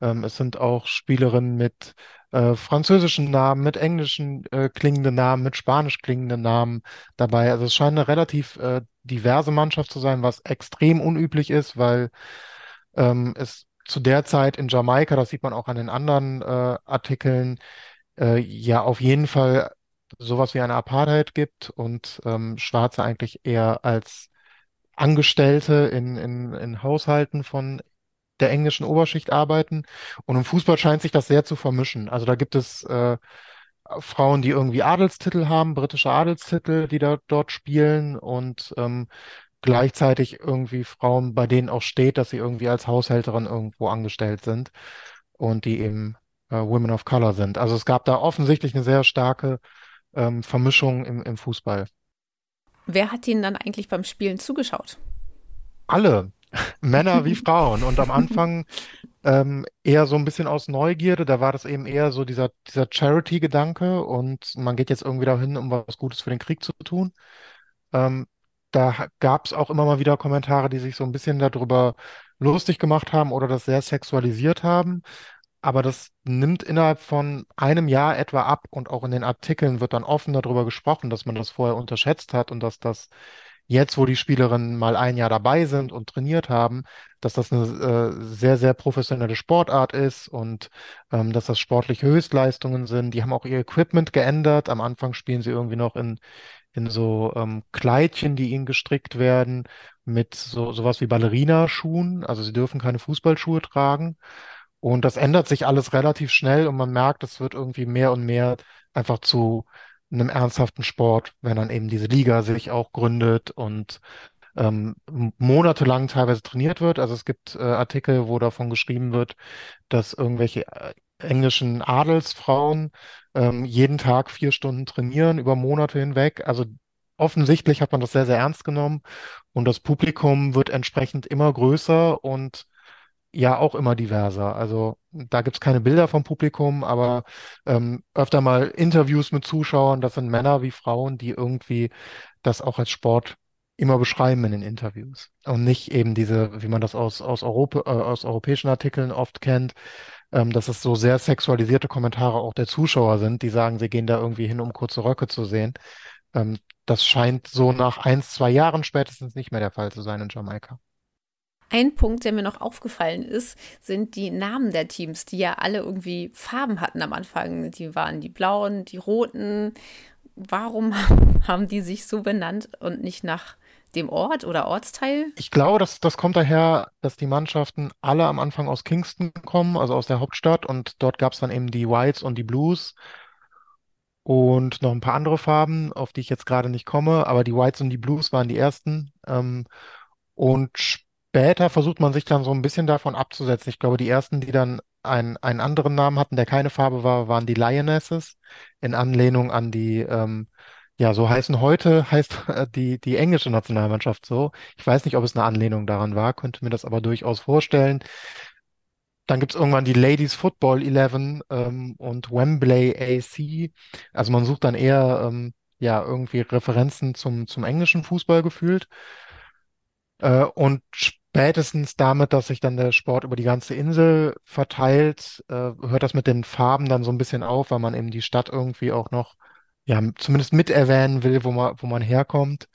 Ähm, es sind auch Spielerinnen mit äh, französischen Namen, mit englischen äh, klingenden Namen, mit spanisch klingenden Namen dabei. Also es scheint eine relativ äh, diverse Mannschaft zu sein, was extrem unüblich ist, weil ähm, es zu der Zeit in Jamaika, das sieht man auch an den anderen äh, Artikeln, äh, ja auf jeden Fall sowas wie eine Apartheid gibt und ähm, Schwarze eigentlich eher als Angestellte in, in, in Haushalten von der englischen Oberschicht arbeiten. Und im Fußball scheint sich das sehr zu vermischen. Also da gibt es äh, Frauen, die irgendwie Adelstitel haben, britische Adelstitel, die da dort spielen und ähm, gleichzeitig irgendwie Frauen, bei denen auch steht, dass sie irgendwie als Haushälterin irgendwo angestellt sind und die eben äh, Women of Color sind. Also es gab da offensichtlich eine sehr starke ähm, Vermischung im, im Fußball. Wer hat Ihnen dann eigentlich beim Spielen zugeschaut? Alle, Männer wie Frauen. Und am Anfang ähm, eher so ein bisschen aus Neugierde, da war das eben eher so dieser, dieser Charity-Gedanke und man geht jetzt irgendwie dahin, um was Gutes für den Krieg zu tun. Ähm, da gab es auch immer mal wieder Kommentare, die sich so ein bisschen darüber lustig gemacht haben oder das sehr sexualisiert haben. Aber das nimmt innerhalb von einem Jahr etwa ab und auch in den Artikeln wird dann offen darüber gesprochen, dass man das vorher unterschätzt hat und dass das jetzt, wo die Spielerinnen mal ein Jahr dabei sind und trainiert haben, dass das eine äh, sehr, sehr professionelle Sportart ist und ähm, dass das sportliche Höchstleistungen sind. Die haben auch ihr Equipment geändert. Am Anfang spielen sie irgendwie noch in, in so ähm, Kleidchen, die ihnen gestrickt werden, mit so sowas wie Ballerinaschuhen. Also sie dürfen keine Fußballschuhe tragen. Und das ändert sich alles relativ schnell und man merkt, es wird irgendwie mehr und mehr einfach zu einem ernsthaften Sport, wenn dann eben diese Liga sich auch gründet und ähm, monatelang teilweise trainiert wird. Also es gibt äh, Artikel, wo davon geschrieben wird, dass irgendwelche äh, englischen Adelsfrauen ähm, jeden Tag vier Stunden trainieren über Monate hinweg. Also offensichtlich hat man das sehr, sehr ernst genommen und das Publikum wird entsprechend immer größer und ja auch immer diverser. Also da gibt's keine Bilder vom Publikum, aber ähm, öfter mal Interviews mit Zuschauern. Das sind Männer wie Frauen, die irgendwie das auch als Sport immer beschreiben in den Interviews. Und nicht eben diese, wie man das aus, aus, Europa, äh, aus europäischen Artikeln oft kennt, ähm, dass es so sehr sexualisierte Kommentare auch der Zuschauer sind, die sagen, sie gehen da irgendwie hin, um kurze Röcke zu sehen. Ähm, das scheint so nach eins, zwei Jahren spätestens nicht mehr der Fall zu sein in Jamaika. Ein Punkt, der mir noch aufgefallen ist, sind die Namen der Teams, die ja alle irgendwie Farben hatten am Anfang. Die waren die blauen, die roten. Warum haben die sich so benannt und nicht nach dem Ort oder Ortsteil? Ich glaube, das, das kommt daher, dass die Mannschaften alle am Anfang aus Kingston kommen, also aus der Hauptstadt. Und dort gab es dann eben die Whites und die Blues und noch ein paar andere Farben, auf die ich jetzt gerade nicht komme. Aber die Whites und die Blues waren die ersten. Ähm, und Später versucht man sich dann so ein bisschen davon abzusetzen. Ich glaube, die ersten, die dann einen, einen anderen Namen hatten, der keine Farbe war, waren die Lionesses, in Anlehnung an die, ähm, ja, so heißen heute, heißt äh, die, die englische Nationalmannschaft so. Ich weiß nicht, ob es eine Anlehnung daran war, könnte mir das aber durchaus vorstellen. Dann gibt es irgendwann die Ladies Football 11 ähm, und Wembley AC. Also man sucht dann eher ähm, ja irgendwie Referenzen zum, zum englischen Fußball gefühlt. Äh, und spätestens damit, dass sich dann der Sport über die ganze Insel verteilt, äh, hört das mit den Farben dann so ein bisschen auf, weil man eben die Stadt irgendwie auch noch, ja, zumindest mit erwähnen will, wo man, wo man herkommt.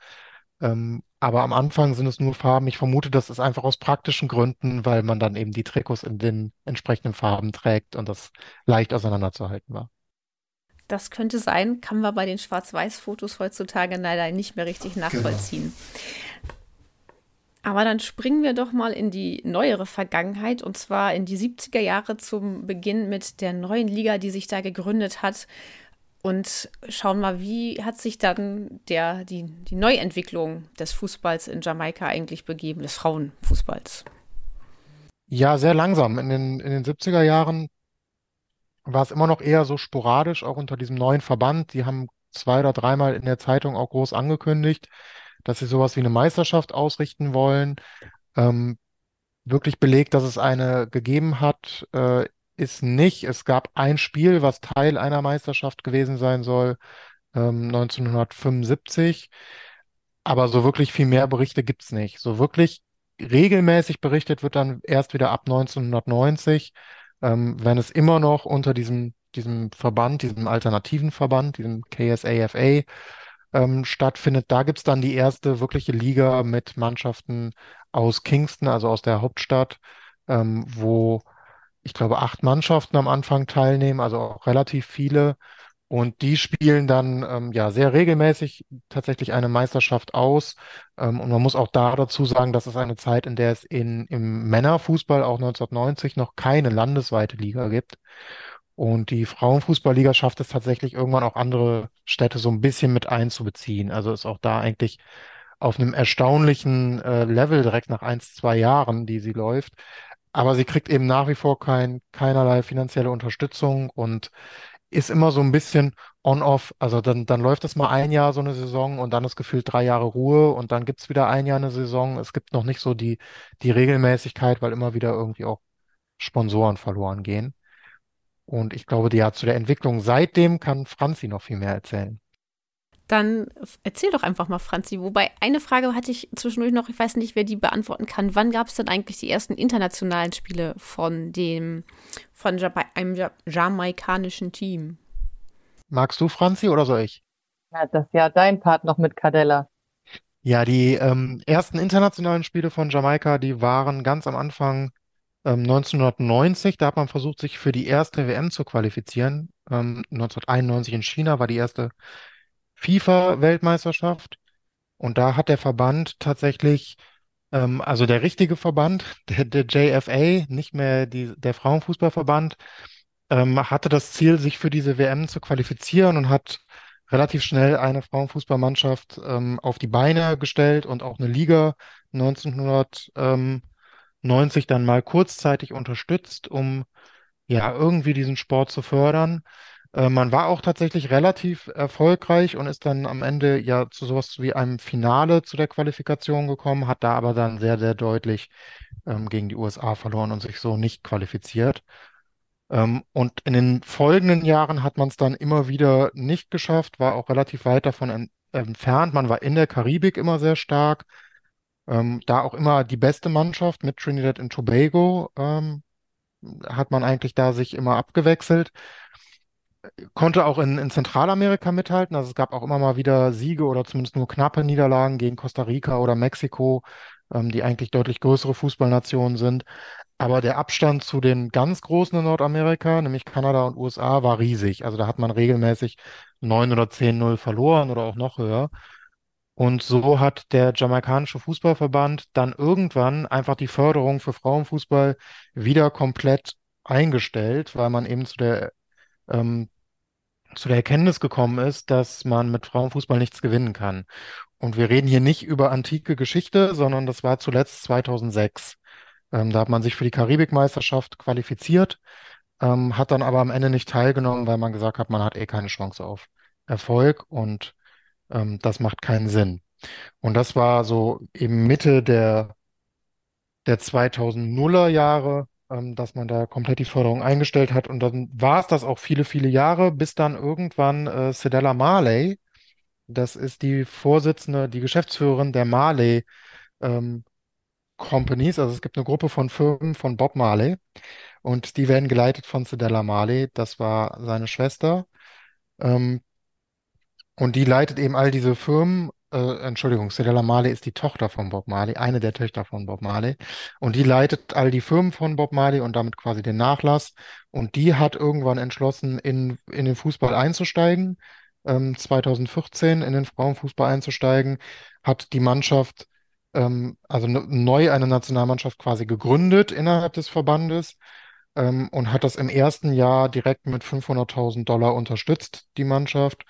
Ähm, aber am Anfang sind es nur Farben. Ich vermute, das ist einfach aus praktischen Gründen, weil man dann eben die Trikots in den entsprechenden Farben trägt und das leicht auseinanderzuhalten war. Das könnte sein, kann man bei den Schwarz-Weiß-Fotos heutzutage leider nicht mehr richtig genau. nachvollziehen. Genau. Aber dann springen wir doch mal in die neuere Vergangenheit und zwar in die 70er Jahre zum Beginn mit der neuen Liga, die sich da gegründet hat. Und schauen mal, wie hat sich dann der, die, die Neuentwicklung des Fußballs in Jamaika eigentlich begeben, des Frauenfußballs? Ja, sehr langsam. In den, in den 70er Jahren war es immer noch eher so sporadisch, auch unter diesem neuen Verband. Die haben zwei oder dreimal in der Zeitung auch groß angekündigt, dass sie sowas wie eine Meisterschaft ausrichten wollen. Ähm, wirklich belegt, dass es eine gegeben hat, äh, ist nicht. Es gab ein Spiel, was Teil einer Meisterschaft gewesen sein soll, ähm, 1975. Aber so wirklich viel mehr Berichte gibt's nicht. So wirklich regelmäßig berichtet wird dann erst wieder ab 1990, ähm, wenn es immer noch unter diesem, diesem Verband, diesem alternativen Verband, diesem KSAFA, ähm, stattfindet. Da gibt's dann die erste wirkliche Liga mit Mannschaften aus Kingston, also aus der Hauptstadt, ähm, wo ich glaube acht Mannschaften am Anfang teilnehmen, also auch relativ viele. Und die spielen dann ähm, ja sehr regelmäßig tatsächlich eine Meisterschaft aus. Ähm, und man muss auch da dazu sagen, dass es eine Zeit, in der es in, im Männerfußball auch 1990 noch keine landesweite Liga gibt. Und die Frauenfußballliga schafft es tatsächlich irgendwann auch andere Städte so ein bisschen mit einzubeziehen. Also ist auch da eigentlich auf einem erstaunlichen äh, Level direkt nach eins, zwei Jahren, die sie läuft. Aber sie kriegt eben nach wie vor kein, keinerlei finanzielle Unterstützung und ist immer so ein bisschen on-off. Also dann, dann läuft es mal ein Jahr so eine Saison und dann ist gefühlt drei Jahre Ruhe und dann gibt es wieder ein Jahr eine Saison. Es gibt noch nicht so die, die Regelmäßigkeit, weil immer wieder irgendwie auch Sponsoren verloren gehen. Und ich glaube, ja, zu der Entwicklung seitdem kann Franzi noch viel mehr erzählen. Dann erzähl doch einfach mal, Franzi. Wobei eine Frage hatte ich zwischendurch noch, ich weiß nicht, wer die beantworten kann. Wann gab es denn eigentlich die ersten internationalen Spiele von dem, von einem jamaikanischen Team? Magst du, Franzi, oder soll ich? Ja, das ist ja dein Part noch mit Cadella. Ja, die ähm, ersten internationalen Spiele von Jamaika, die waren ganz am Anfang ähm, 1990. Da hat man versucht, sich für die erste WM zu qualifizieren. Ähm, 1991 in China war die erste FIFA-Weltmeisterschaft. Und da hat der Verband tatsächlich, ähm, also der richtige Verband, der, der JFA, nicht mehr die, der Frauenfußballverband, ähm, hatte das Ziel, sich für diese WM zu qualifizieren und hat relativ schnell eine Frauenfußballmannschaft ähm, auf die Beine gestellt und auch eine Liga 1990 dann mal kurzzeitig unterstützt, um ja irgendwie diesen Sport zu fördern. Äh, man war auch tatsächlich relativ erfolgreich und ist dann am Ende ja zu sowas wie einem Finale zu der Qualifikation gekommen, hat da aber dann sehr, sehr deutlich ähm, gegen die USA verloren und sich so nicht qualifiziert. Ähm, und in den folgenden Jahren hat man es dann immer wieder nicht geschafft, war auch relativ weit davon en entfernt. Man war in der Karibik immer sehr stark. Ähm, da auch immer die beste Mannschaft mit Trinidad und Tobago ähm, hat man eigentlich da sich immer abgewechselt konnte auch in, in Zentralamerika mithalten. Also es gab auch immer mal wieder Siege oder zumindest nur knappe Niederlagen gegen Costa Rica oder Mexiko, ähm, die eigentlich deutlich größere Fußballnationen sind. Aber der Abstand zu den ganz Großen in Nordamerika, nämlich Kanada und USA, war riesig. Also da hat man regelmäßig 9 oder 10-0 verloren oder auch noch höher. Und so hat der jamaikanische Fußballverband dann irgendwann einfach die Förderung für Frauenfußball wieder komplett eingestellt, weil man eben zu der ähm, zu der Erkenntnis gekommen ist, dass man mit Frauenfußball nichts gewinnen kann. Und wir reden hier nicht über antike Geschichte, sondern das war zuletzt 2006. Ähm, da hat man sich für die Karibikmeisterschaft qualifiziert, ähm, hat dann aber am Ende nicht teilgenommen, weil man gesagt hat, man hat eh keine Chance auf Erfolg und ähm, das macht keinen Sinn. Und das war so eben Mitte der, der 2000er Jahre, ähm, dass man da komplett die Förderung eingestellt hat. Und dann war es das auch viele, viele Jahre, bis dann irgendwann äh, Cedella Marley, das ist die Vorsitzende, die Geschäftsführerin der Marley ähm, Companies, also es gibt eine Gruppe von Firmen von Bob Marley und die werden geleitet von Cedella Marley, das war seine Schwester. Ähm, und die leitet eben all diese Firmen äh, Entschuldigung, Cedella Marley ist die Tochter von Bob Marley, eine der Töchter von Bob Marley. Und die leitet all die Firmen von Bob Marley und damit quasi den Nachlass. Und die hat irgendwann entschlossen, in, in den Fußball einzusteigen, ähm, 2014 in den Frauenfußball einzusteigen, hat die Mannschaft, ähm, also neu eine Nationalmannschaft quasi gegründet innerhalb des Verbandes ähm, und hat das im ersten Jahr direkt mit 500.000 Dollar unterstützt, die Mannschaft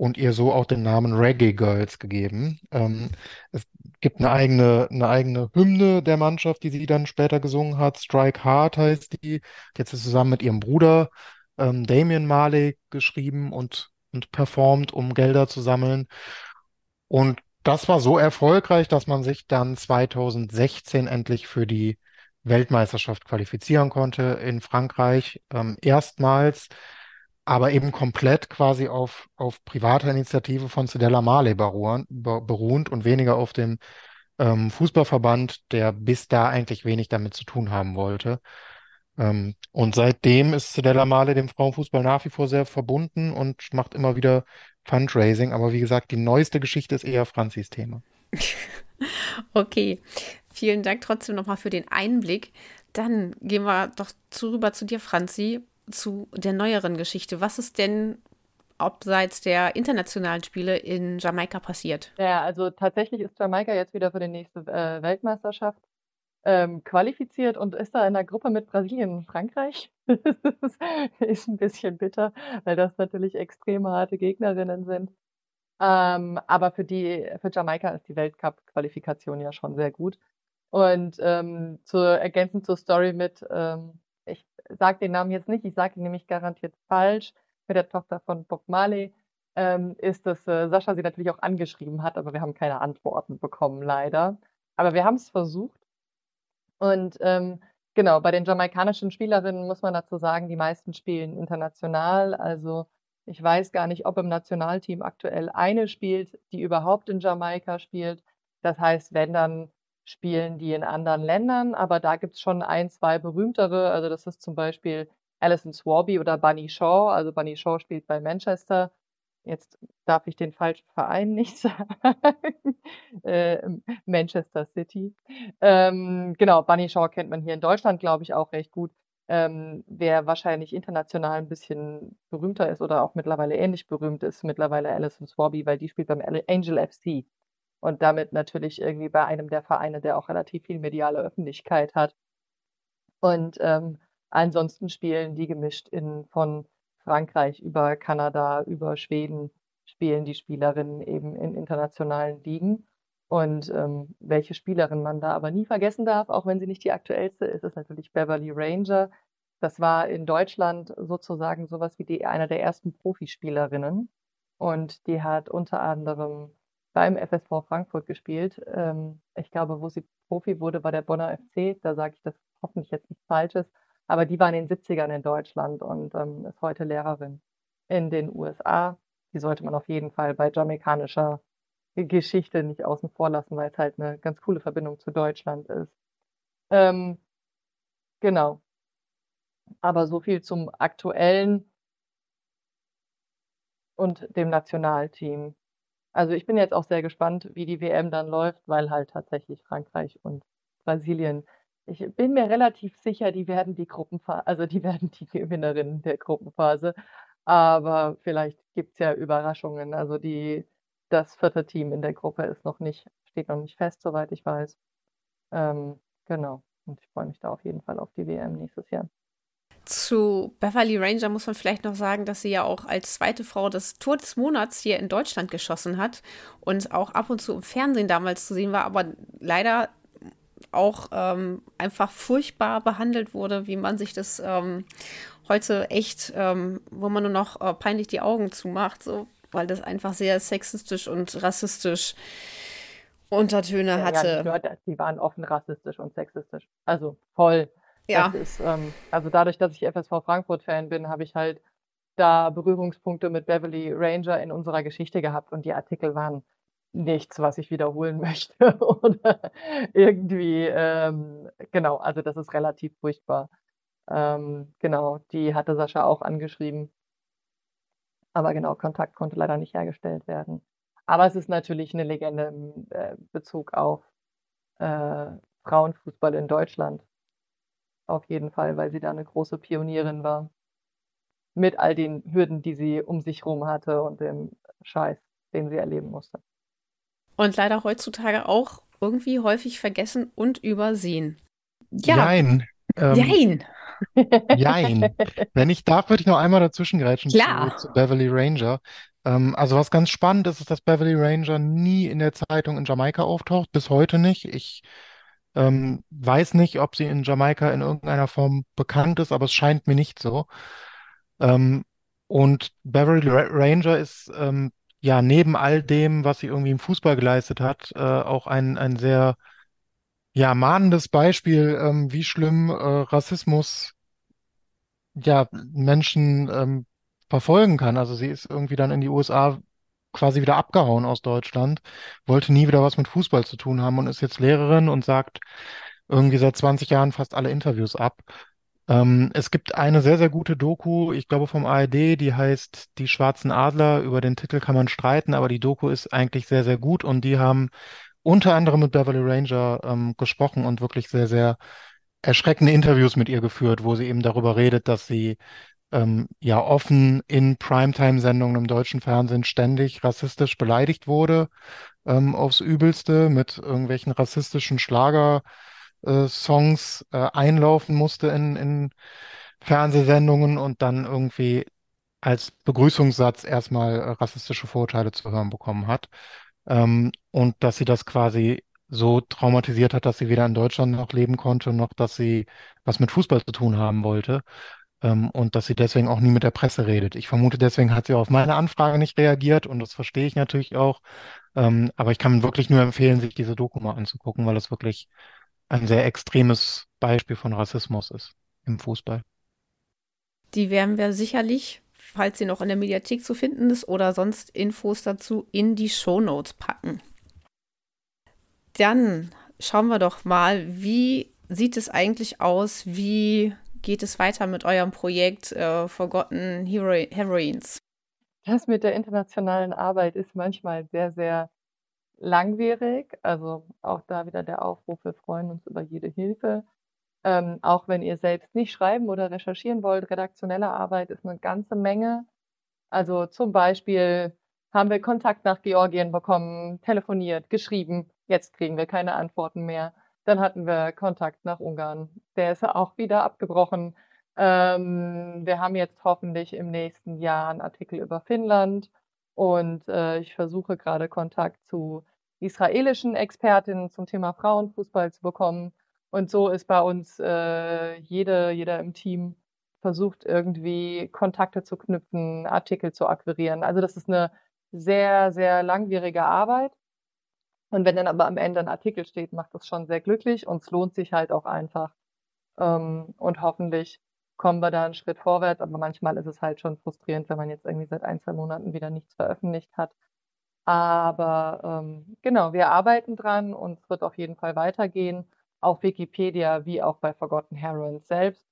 und ihr so auch den Namen Reggae Girls gegeben. Ähm, es gibt eine eigene, eine eigene Hymne der Mannschaft, die sie dann später gesungen hat. Strike Hard heißt die. Jetzt ist zusammen mit ihrem Bruder ähm, Damian Marley geschrieben und, und performt, um Gelder zu sammeln. Und das war so erfolgreich, dass man sich dann 2016 endlich für die Weltmeisterschaft qualifizieren konnte in Frankreich. Ähm, erstmals aber eben komplett quasi auf, auf privater Initiative von Cedella Marley beruhend und weniger auf dem ähm, Fußballverband, der bis da eigentlich wenig damit zu tun haben wollte. Ähm, und seitdem ist Cedella Marley dem Frauenfußball nach wie vor sehr verbunden und macht immer wieder Fundraising. Aber wie gesagt, die neueste Geschichte ist eher Franzis Thema. okay, vielen Dank trotzdem nochmal für den Einblick. Dann gehen wir doch zu, rüber zu dir, Franzi zu der neueren Geschichte. Was ist denn abseits der internationalen Spiele in Jamaika passiert? Ja, also tatsächlich ist Jamaika jetzt wieder für die nächste äh, Weltmeisterschaft ähm, qualifiziert und ist da in der Gruppe mit Brasilien und Frankreich. das ist ein bisschen bitter, weil das natürlich extrem harte Gegnerinnen sind. Ähm, aber für die, für Jamaika ist die Weltcup-Qualifikation ja schon sehr gut. Und ähm, zu, ergänzend zur Story mit ähm, ich sage den Namen jetzt nicht, ich sage ihn nämlich garantiert falsch. mit der Tochter von Bob Marley, ähm, ist, dass äh, Sascha sie natürlich auch angeschrieben hat, aber wir haben keine Antworten bekommen, leider. Aber wir haben es versucht. Und ähm, genau, bei den jamaikanischen Spielerinnen muss man dazu sagen, die meisten spielen international. Also ich weiß gar nicht, ob im Nationalteam aktuell eine spielt, die überhaupt in Jamaika spielt. Das heißt, wenn dann spielen die in anderen Ländern, aber da gibt es schon ein, zwei berühmtere. Also das ist zum Beispiel Alison Swarby oder Bunny Shaw. Also Bunny Shaw spielt bei Manchester. Jetzt darf ich den falschen Verein nicht sagen. äh, Manchester City. Ähm, genau, Bunny Shaw kennt man hier in Deutschland, glaube ich, auch recht gut. Ähm, wer wahrscheinlich international ein bisschen berühmter ist oder auch mittlerweile ähnlich berühmt ist, mittlerweile Alison Swarby, weil die spielt beim Angel FC und damit natürlich irgendwie bei einem der Vereine, der auch relativ viel mediale Öffentlichkeit hat. Und ähm, ansonsten spielen die gemischt in von Frankreich über Kanada, über Schweden spielen die Spielerinnen eben in internationalen Ligen. Und ähm, welche Spielerin man da aber nie vergessen darf, auch wenn sie nicht die aktuellste ist, ist natürlich Beverly Ranger. Das war in Deutschland sozusagen sowas wie die, eine der ersten Profispielerinnen. Und die hat unter anderem beim FSV Frankfurt gespielt. Ähm, ich glaube, wo sie Profi wurde, war der Bonner FC. Da sage ich das hoffentlich jetzt nichts Falsches. Aber die war in den 70ern in Deutschland und ähm, ist heute Lehrerin in den USA. Die sollte man auf jeden Fall bei jamaikanischer Geschichte nicht außen vor lassen, weil es halt eine ganz coole Verbindung zu Deutschland ist. Ähm, genau. Aber so viel zum aktuellen und dem Nationalteam. Also ich bin jetzt auch sehr gespannt, wie die WM dann läuft, weil halt tatsächlich Frankreich und Brasilien, ich bin mir relativ sicher, die werden die Gruppenphase, also die werden die Gewinnerinnen der Gruppenphase. Aber vielleicht gibt es ja Überraschungen. Also die, das vierte Team in der Gruppe ist noch nicht, steht noch nicht fest, soweit ich weiß. Ähm, genau. Und ich freue mich da auf jeden Fall auf die WM nächstes Jahr. Zu Beverly Ranger muss man vielleicht noch sagen, dass sie ja auch als zweite Frau das Tor des Monats hier in Deutschland geschossen hat und auch ab und zu im Fernsehen damals zu sehen war, aber leider auch ähm, einfach furchtbar behandelt wurde, wie man sich das ähm, heute echt, ähm, wo man nur noch äh, peinlich die Augen zumacht, so, weil das einfach sehr sexistisch und rassistisch Untertöne ja, hatte. Ja, die waren offen rassistisch und sexistisch. Also voll. Ja. Ist, ähm, also dadurch, dass ich FSV Frankfurt-Fan bin, habe ich halt da Berührungspunkte mit Beverly Ranger in unserer Geschichte gehabt und die Artikel waren nichts, was ich wiederholen möchte oder irgendwie, ähm, genau, also das ist relativ furchtbar. Ähm, genau, die hatte Sascha auch angeschrieben. Aber genau, Kontakt konnte leider nicht hergestellt werden. Aber es ist natürlich eine Legende im äh, Bezug auf äh, Frauenfußball in Deutschland auf jeden Fall, weil sie da eine große Pionierin war. Mit all den Hürden, die sie um sich rum hatte und dem Scheiß, den sie erleben musste. Und leider heutzutage auch irgendwie häufig vergessen und übersehen. Ja. Jein. Ähm, Jein. Jein. Wenn ich darf, würde ich noch einmal dazwischen grätschen Klar. Zu, zu Beverly Ranger. Ähm, also was ganz spannend ist, ist, dass Beverly Ranger nie in der Zeitung in Jamaika auftaucht, bis heute nicht. Ich ähm, weiß nicht, ob sie in Jamaika in irgendeiner Form bekannt ist, aber es scheint mir nicht so. Ähm, und Beverly Ranger ist ähm, ja neben all dem, was sie irgendwie im Fußball geleistet hat, äh, auch ein, ein sehr ja, mahnendes Beispiel, ähm, wie schlimm äh, Rassismus ja Menschen ähm, verfolgen kann. Also sie ist irgendwie dann in die USA quasi wieder abgehauen aus Deutschland, wollte nie wieder was mit Fußball zu tun haben und ist jetzt Lehrerin und sagt irgendwie seit 20 Jahren fast alle Interviews ab. Ähm, es gibt eine sehr, sehr gute Doku, ich glaube vom ARD, die heißt Die Schwarzen Adler. Über den Titel kann man streiten, aber die Doku ist eigentlich sehr, sehr gut und die haben unter anderem mit Beverly Ranger ähm, gesprochen und wirklich sehr, sehr erschreckende Interviews mit ihr geführt, wo sie eben darüber redet, dass sie ähm, ja offen in Primetime-Sendungen im deutschen Fernsehen ständig rassistisch beleidigt wurde, ähm, aufs Übelste, mit irgendwelchen rassistischen Schlager-Songs äh, äh, einlaufen musste in, in Fernsehsendungen und dann irgendwie als Begrüßungssatz erstmal äh, rassistische Vorurteile zu hören bekommen hat. Ähm, und dass sie das quasi so traumatisiert hat, dass sie weder in Deutschland noch leben konnte, noch dass sie was mit Fußball zu tun haben wollte. Ähm, und dass sie deswegen auch nie mit der Presse redet. Ich vermute, deswegen hat sie auf meine Anfrage nicht reagiert und das verstehe ich natürlich auch. Ähm, aber ich kann wirklich nur empfehlen, sich diese Doku mal anzugucken, weil es wirklich ein sehr extremes Beispiel von Rassismus ist im Fußball. Die werden wir sicherlich, falls sie noch in der Mediathek zu finden ist oder sonst Infos dazu, in die Shownotes packen. Dann schauen wir doch mal, wie sieht es eigentlich aus? Wie geht es weiter mit eurem Projekt äh, Forgotten Hero Heroines? Das mit der internationalen Arbeit ist manchmal sehr, sehr langwierig. Also auch da wieder der Aufruf, wir freuen uns über jede Hilfe. Ähm, auch wenn ihr selbst nicht schreiben oder recherchieren wollt, redaktionelle Arbeit ist eine ganze Menge. Also zum Beispiel haben wir Kontakt nach Georgien bekommen, telefoniert, geschrieben. Jetzt kriegen wir keine Antworten mehr. Dann hatten wir Kontakt nach Ungarn. Der ist auch wieder abgebrochen. Ähm, wir haben jetzt hoffentlich im nächsten Jahr einen Artikel über Finnland und äh, ich versuche gerade Kontakt zu israelischen Expertinnen zum Thema Frauenfußball zu bekommen. Und so ist bei uns äh, jede, jeder im Team versucht irgendwie Kontakte zu knüpfen, Artikel zu akquirieren. Also das ist eine sehr, sehr langwierige Arbeit. Und wenn dann aber am Ende ein Artikel steht, macht das schon sehr glücklich und es lohnt sich halt auch einfach. Ähm, und hoffentlich kommen wir da einen Schritt vorwärts, aber manchmal ist es halt schon frustrierend, wenn man jetzt irgendwie seit ein, zwei Monaten wieder nichts veröffentlicht hat. Aber ähm, genau, wir arbeiten dran und es wird auf jeden Fall weitergehen, auf Wikipedia wie auch bei Forgotten Heroines selbst.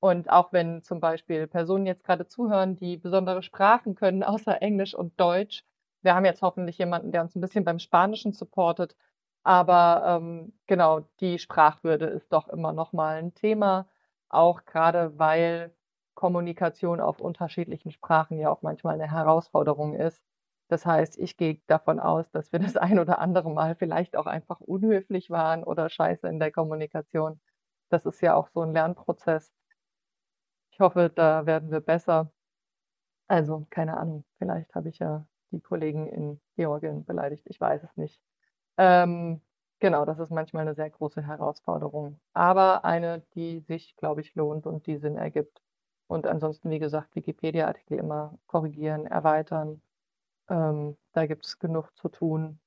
Und auch wenn zum Beispiel Personen jetzt gerade zuhören, die besondere Sprachen können, außer Englisch und Deutsch, wir haben jetzt hoffentlich jemanden, der uns ein bisschen beim Spanischen supportet. Aber ähm, genau, die Sprachwürde ist doch immer noch mal ein Thema auch gerade weil Kommunikation auf unterschiedlichen Sprachen ja auch manchmal eine Herausforderung ist. Das heißt, ich gehe davon aus, dass wir das ein oder andere Mal vielleicht auch einfach unhöflich waren oder scheiße in der Kommunikation. Das ist ja auch so ein Lernprozess. Ich hoffe, da werden wir besser. Also, keine Ahnung, vielleicht habe ich ja die Kollegen in Georgien beleidigt, ich weiß es nicht. Ähm, Genau, das ist manchmal eine sehr große Herausforderung, aber eine, die sich, glaube ich, lohnt und die Sinn ergibt. Und ansonsten, wie gesagt, Wikipedia-Artikel immer korrigieren, erweitern. Ähm, da es genug zu tun.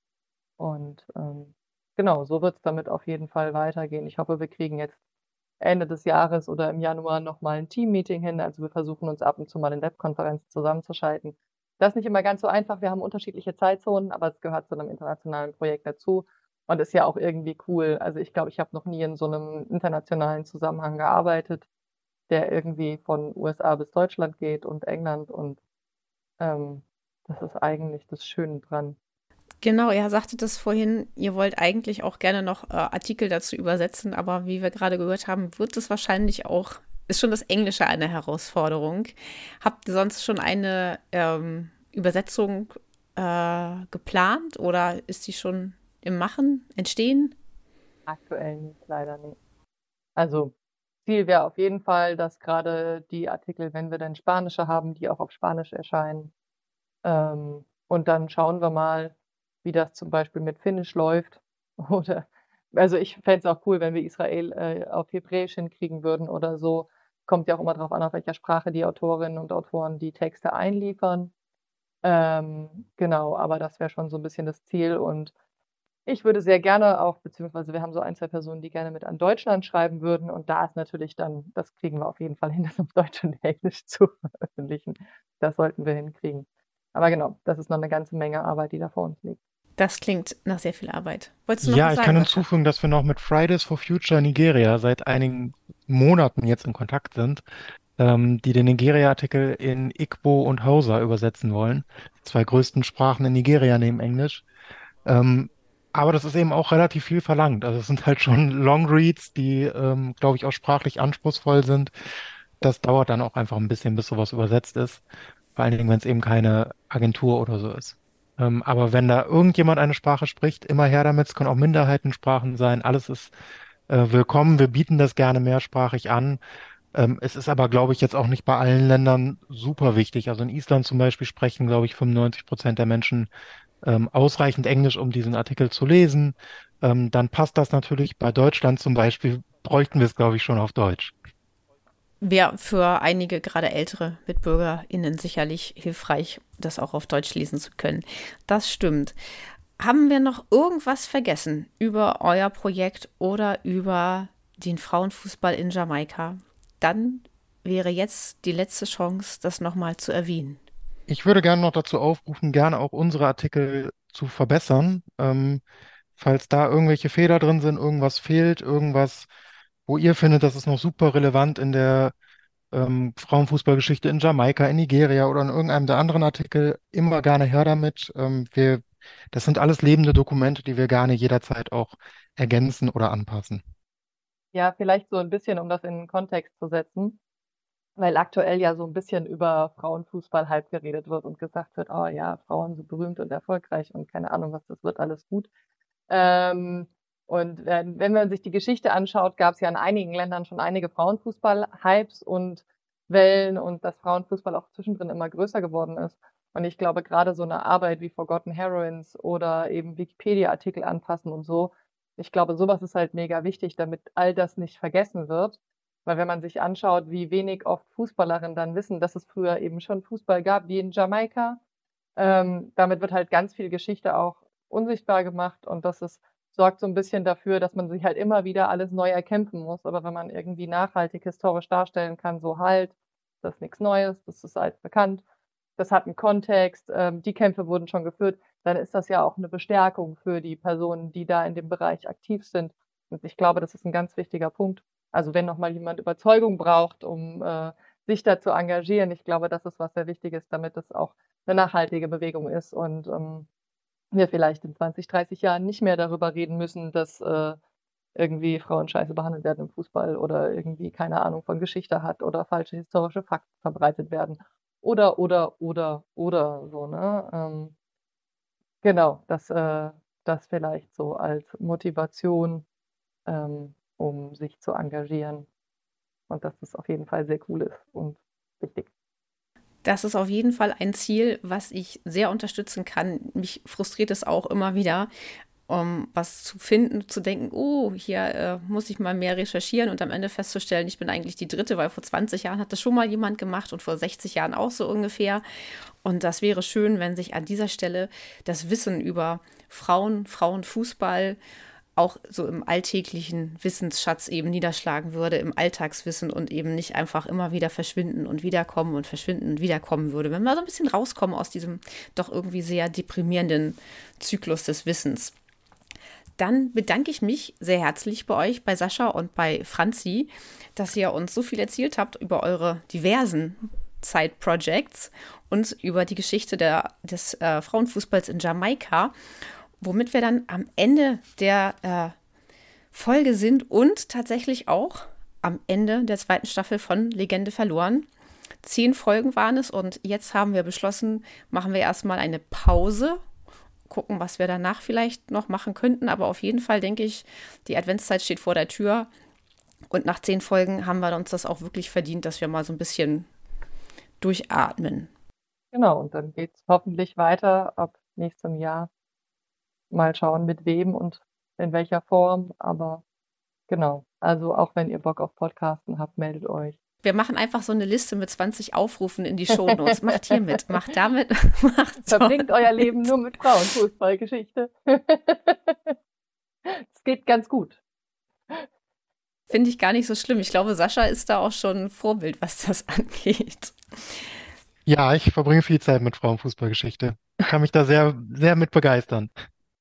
Und ähm, genau, so wird es damit auf jeden Fall weitergehen. Ich hoffe, wir kriegen jetzt Ende des Jahres oder im Januar nochmal ein Team-Meeting hin. Also wir versuchen uns ab und zu mal in Webkonferenzen zusammenzuschalten. Das ist nicht immer ganz so einfach. Wir haben unterschiedliche Zeitzonen, aber es gehört zu einem internationalen Projekt dazu. Und ist ja auch irgendwie cool. Also ich glaube, ich habe noch nie in so einem internationalen Zusammenhang gearbeitet, der irgendwie von USA bis Deutschland geht und England. Und ähm, das ist eigentlich das Schöne dran. Genau, ihr sagtet das vorhin, ihr wollt eigentlich auch gerne noch äh, Artikel dazu übersetzen, aber wie wir gerade gehört haben, wird es wahrscheinlich auch, ist schon das Englische eine Herausforderung. Habt ihr sonst schon eine ähm, Übersetzung äh, geplant oder ist die schon im Machen, Entstehen? Aktuell nicht, leider nicht. Also Ziel wäre auf jeden Fall, dass gerade die Artikel, wenn wir dann Spanische haben, die auch auf Spanisch erscheinen. Ähm, und dann schauen wir mal, wie das zum Beispiel mit Finnisch läuft. Oder also ich fände es auch cool, wenn wir Israel äh, auf Hebräisch hinkriegen würden oder so. Kommt ja auch immer darauf an, auf welcher Sprache die Autorinnen und Autoren die Texte einliefern. Ähm, genau, aber das wäre schon so ein bisschen das Ziel und ich würde sehr gerne auch, beziehungsweise wir haben so ein, zwei Personen, die gerne mit an Deutschland schreiben würden. Und da ist natürlich dann, das kriegen wir auf jeden Fall hin, das auf Deutsch und Englisch zu veröffentlichen. Das sollten wir hinkriegen. Aber genau, das ist noch eine ganze Menge Arbeit, die da vor uns liegt. Das klingt nach sehr viel Arbeit. Wolltest du noch ja, was ich sagen, kann Sascha? hinzufügen, dass wir noch mit Fridays for Future Nigeria seit einigen Monaten jetzt in Kontakt sind, ähm, die den Nigeria-Artikel in Igbo und Hausa übersetzen wollen. Die zwei größten Sprachen in Nigeria neben Englisch. Ähm, aber das ist eben auch relativ viel verlangt. Also es sind halt schon Longreads, die, ähm, glaube ich, auch sprachlich anspruchsvoll sind. Das dauert dann auch einfach ein bisschen, bis sowas übersetzt ist. Vor allen Dingen, wenn es eben keine Agentur oder so ist. Ähm, aber wenn da irgendjemand eine Sprache spricht, immer her damit. Es können auch Minderheitensprachen sein. Alles ist äh, willkommen. Wir bieten das gerne mehrsprachig an. Ähm, es ist aber, glaube ich, jetzt auch nicht bei allen Ländern super wichtig. Also in Island zum Beispiel sprechen, glaube ich, 95 Prozent der Menschen ähm, ausreichend Englisch, um diesen Artikel zu lesen, ähm, dann passt das natürlich. Bei Deutschland zum Beispiel bräuchten wir es, glaube ich, schon auf Deutsch. Wäre für einige, gerade ältere MitbürgerInnen sicherlich hilfreich, das auch auf Deutsch lesen zu können. Das stimmt. Haben wir noch irgendwas vergessen über euer Projekt oder über den Frauenfußball in Jamaika? Dann wäre jetzt die letzte Chance, das nochmal zu erwähnen. Ich würde gerne noch dazu aufrufen, gerne auch unsere Artikel zu verbessern. Ähm, falls da irgendwelche Fehler drin sind, irgendwas fehlt, irgendwas, wo ihr findet, das ist noch super relevant in der ähm, Frauenfußballgeschichte in Jamaika, in Nigeria oder in irgendeinem der anderen Artikel, immer gerne her damit. Ähm, wir, das sind alles lebende Dokumente, die wir gerne jederzeit auch ergänzen oder anpassen. Ja, vielleicht so ein bisschen, um das in den Kontext zu setzen, weil aktuell ja so ein bisschen über Frauenfußball halb geredet wird und gesagt wird, oh ja, Frauen so berühmt und erfolgreich und keine Ahnung was, das wird alles gut. Ähm, und wenn, wenn man sich die Geschichte anschaut, gab es ja in einigen Ländern schon einige Frauenfußball-Hypes und Wellen und dass Frauenfußball auch zwischendrin immer größer geworden ist. Und ich glaube, gerade so eine Arbeit wie Forgotten Heroines oder eben Wikipedia-Artikel anpassen und so, ich glaube, sowas ist halt mega wichtig, damit all das nicht vergessen wird. Weil wenn man sich anschaut, wie wenig oft Fußballerinnen dann wissen, dass es früher eben schon Fußball gab, wie in Jamaika, ähm, damit wird halt ganz viel Geschichte auch unsichtbar gemacht und das ist, sorgt so ein bisschen dafür, dass man sich halt immer wieder alles neu erkämpfen muss. Aber wenn man irgendwie nachhaltig historisch darstellen kann, so halt, das ist nichts Neues, das ist halt bekannt, das hat einen Kontext, ähm, die Kämpfe wurden schon geführt, dann ist das ja auch eine Bestärkung für die Personen, die da in dem Bereich aktiv sind. Und ich glaube, das ist ein ganz wichtiger Punkt. Also wenn nochmal jemand Überzeugung braucht, um äh, sich da zu engagieren, ich glaube, das ist was sehr Wichtiges, damit es auch eine nachhaltige Bewegung ist und ähm, wir vielleicht in 20, 30 Jahren nicht mehr darüber reden müssen, dass äh, irgendwie Frauen scheiße behandelt werden im Fußball oder irgendwie keine Ahnung von Geschichte hat oder falsche historische Fakten verbreitet werden. Oder, oder, oder, oder so, ne? Ähm, genau, das, äh, das vielleicht so als Motivation, ähm, um sich zu engagieren. Und dass es auf jeden Fall sehr cool ist und wichtig. Das ist auf jeden Fall ein Ziel, was ich sehr unterstützen kann. Mich frustriert es auch immer wieder, um was zu finden, zu denken, oh, hier äh, muss ich mal mehr recherchieren und am Ende festzustellen, ich bin eigentlich die Dritte, weil vor 20 Jahren hat das schon mal jemand gemacht und vor 60 Jahren auch so ungefähr. Und das wäre schön, wenn sich an dieser Stelle das Wissen über Frauen, Frauenfußball, auch so im alltäglichen Wissensschatz eben niederschlagen würde, im Alltagswissen und eben nicht einfach immer wieder verschwinden und wiederkommen und verschwinden und wiederkommen würde. Wenn wir so ein bisschen rauskommen aus diesem doch irgendwie sehr deprimierenden Zyklus des Wissens. Dann bedanke ich mich sehr herzlich bei euch, bei Sascha und bei Franzi, dass ihr uns so viel erzählt habt über eure diversen Side-Projects und über die Geschichte der, des äh, Frauenfußballs in Jamaika womit wir dann am Ende der äh, Folge sind und tatsächlich auch am Ende der zweiten Staffel von Legende verloren. Zehn Folgen waren es und jetzt haben wir beschlossen, machen wir erstmal eine Pause, gucken, was wir danach vielleicht noch machen könnten. Aber auf jeden Fall denke ich, die Adventszeit steht vor der Tür. Und nach zehn Folgen haben wir uns das auch wirklich verdient, dass wir mal so ein bisschen durchatmen. Genau, und dann geht es hoffentlich weiter ab nächstem Jahr mal schauen, mit wem und in welcher Form. Aber genau, also auch wenn ihr Bock auf Podcasten habt, meldet euch. Wir machen einfach so eine Liste mit 20 Aufrufen in die Shownotes. Macht hier mit, macht damit, macht Verbringt euer Leben nur mit Frauenfußballgeschichte. Es geht ganz gut. Finde ich gar nicht so schlimm. Ich glaube, Sascha ist da auch schon ein Vorbild, was das angeht. Ja, ich verbringe viel Zeit mit Frauenfußballgeschichte. Ich kann mich da sehr, sehr mit begeistern.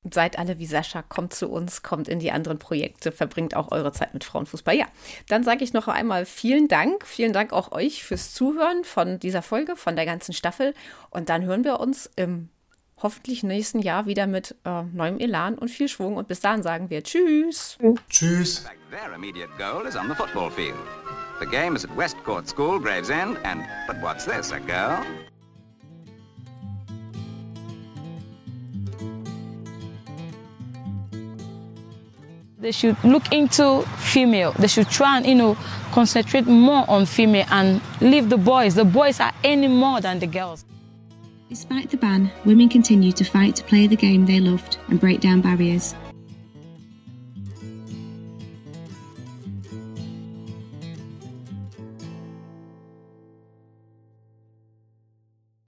Seid alle wie Sascha, kommt zu uns, kommt in die anderen Projekte, verbringt auch eure Zeit mit Frauenfußball. Ja, dann sage ich noch einmal vielen Dank. Vielen Dank auch euch fürs Zuhören von dieser Folge, von der ganzen Staffel. Und dann hören wir uns im hoffentlich nächsten Jahr wieder mit äh, neuem Elan und viel Schwung. Und bis dahin sagen wir Tschüss. Tschüss. Their immediate goal is on the football field. The game is at Westcourt School, Gravesend, and but what's this, a girl? They should look into female. They should try and, you know, concentrate more on female and leave the boys. The boys are any more than the girls. Despite the ban, women continue to fight to play the game they loved and break down barriers.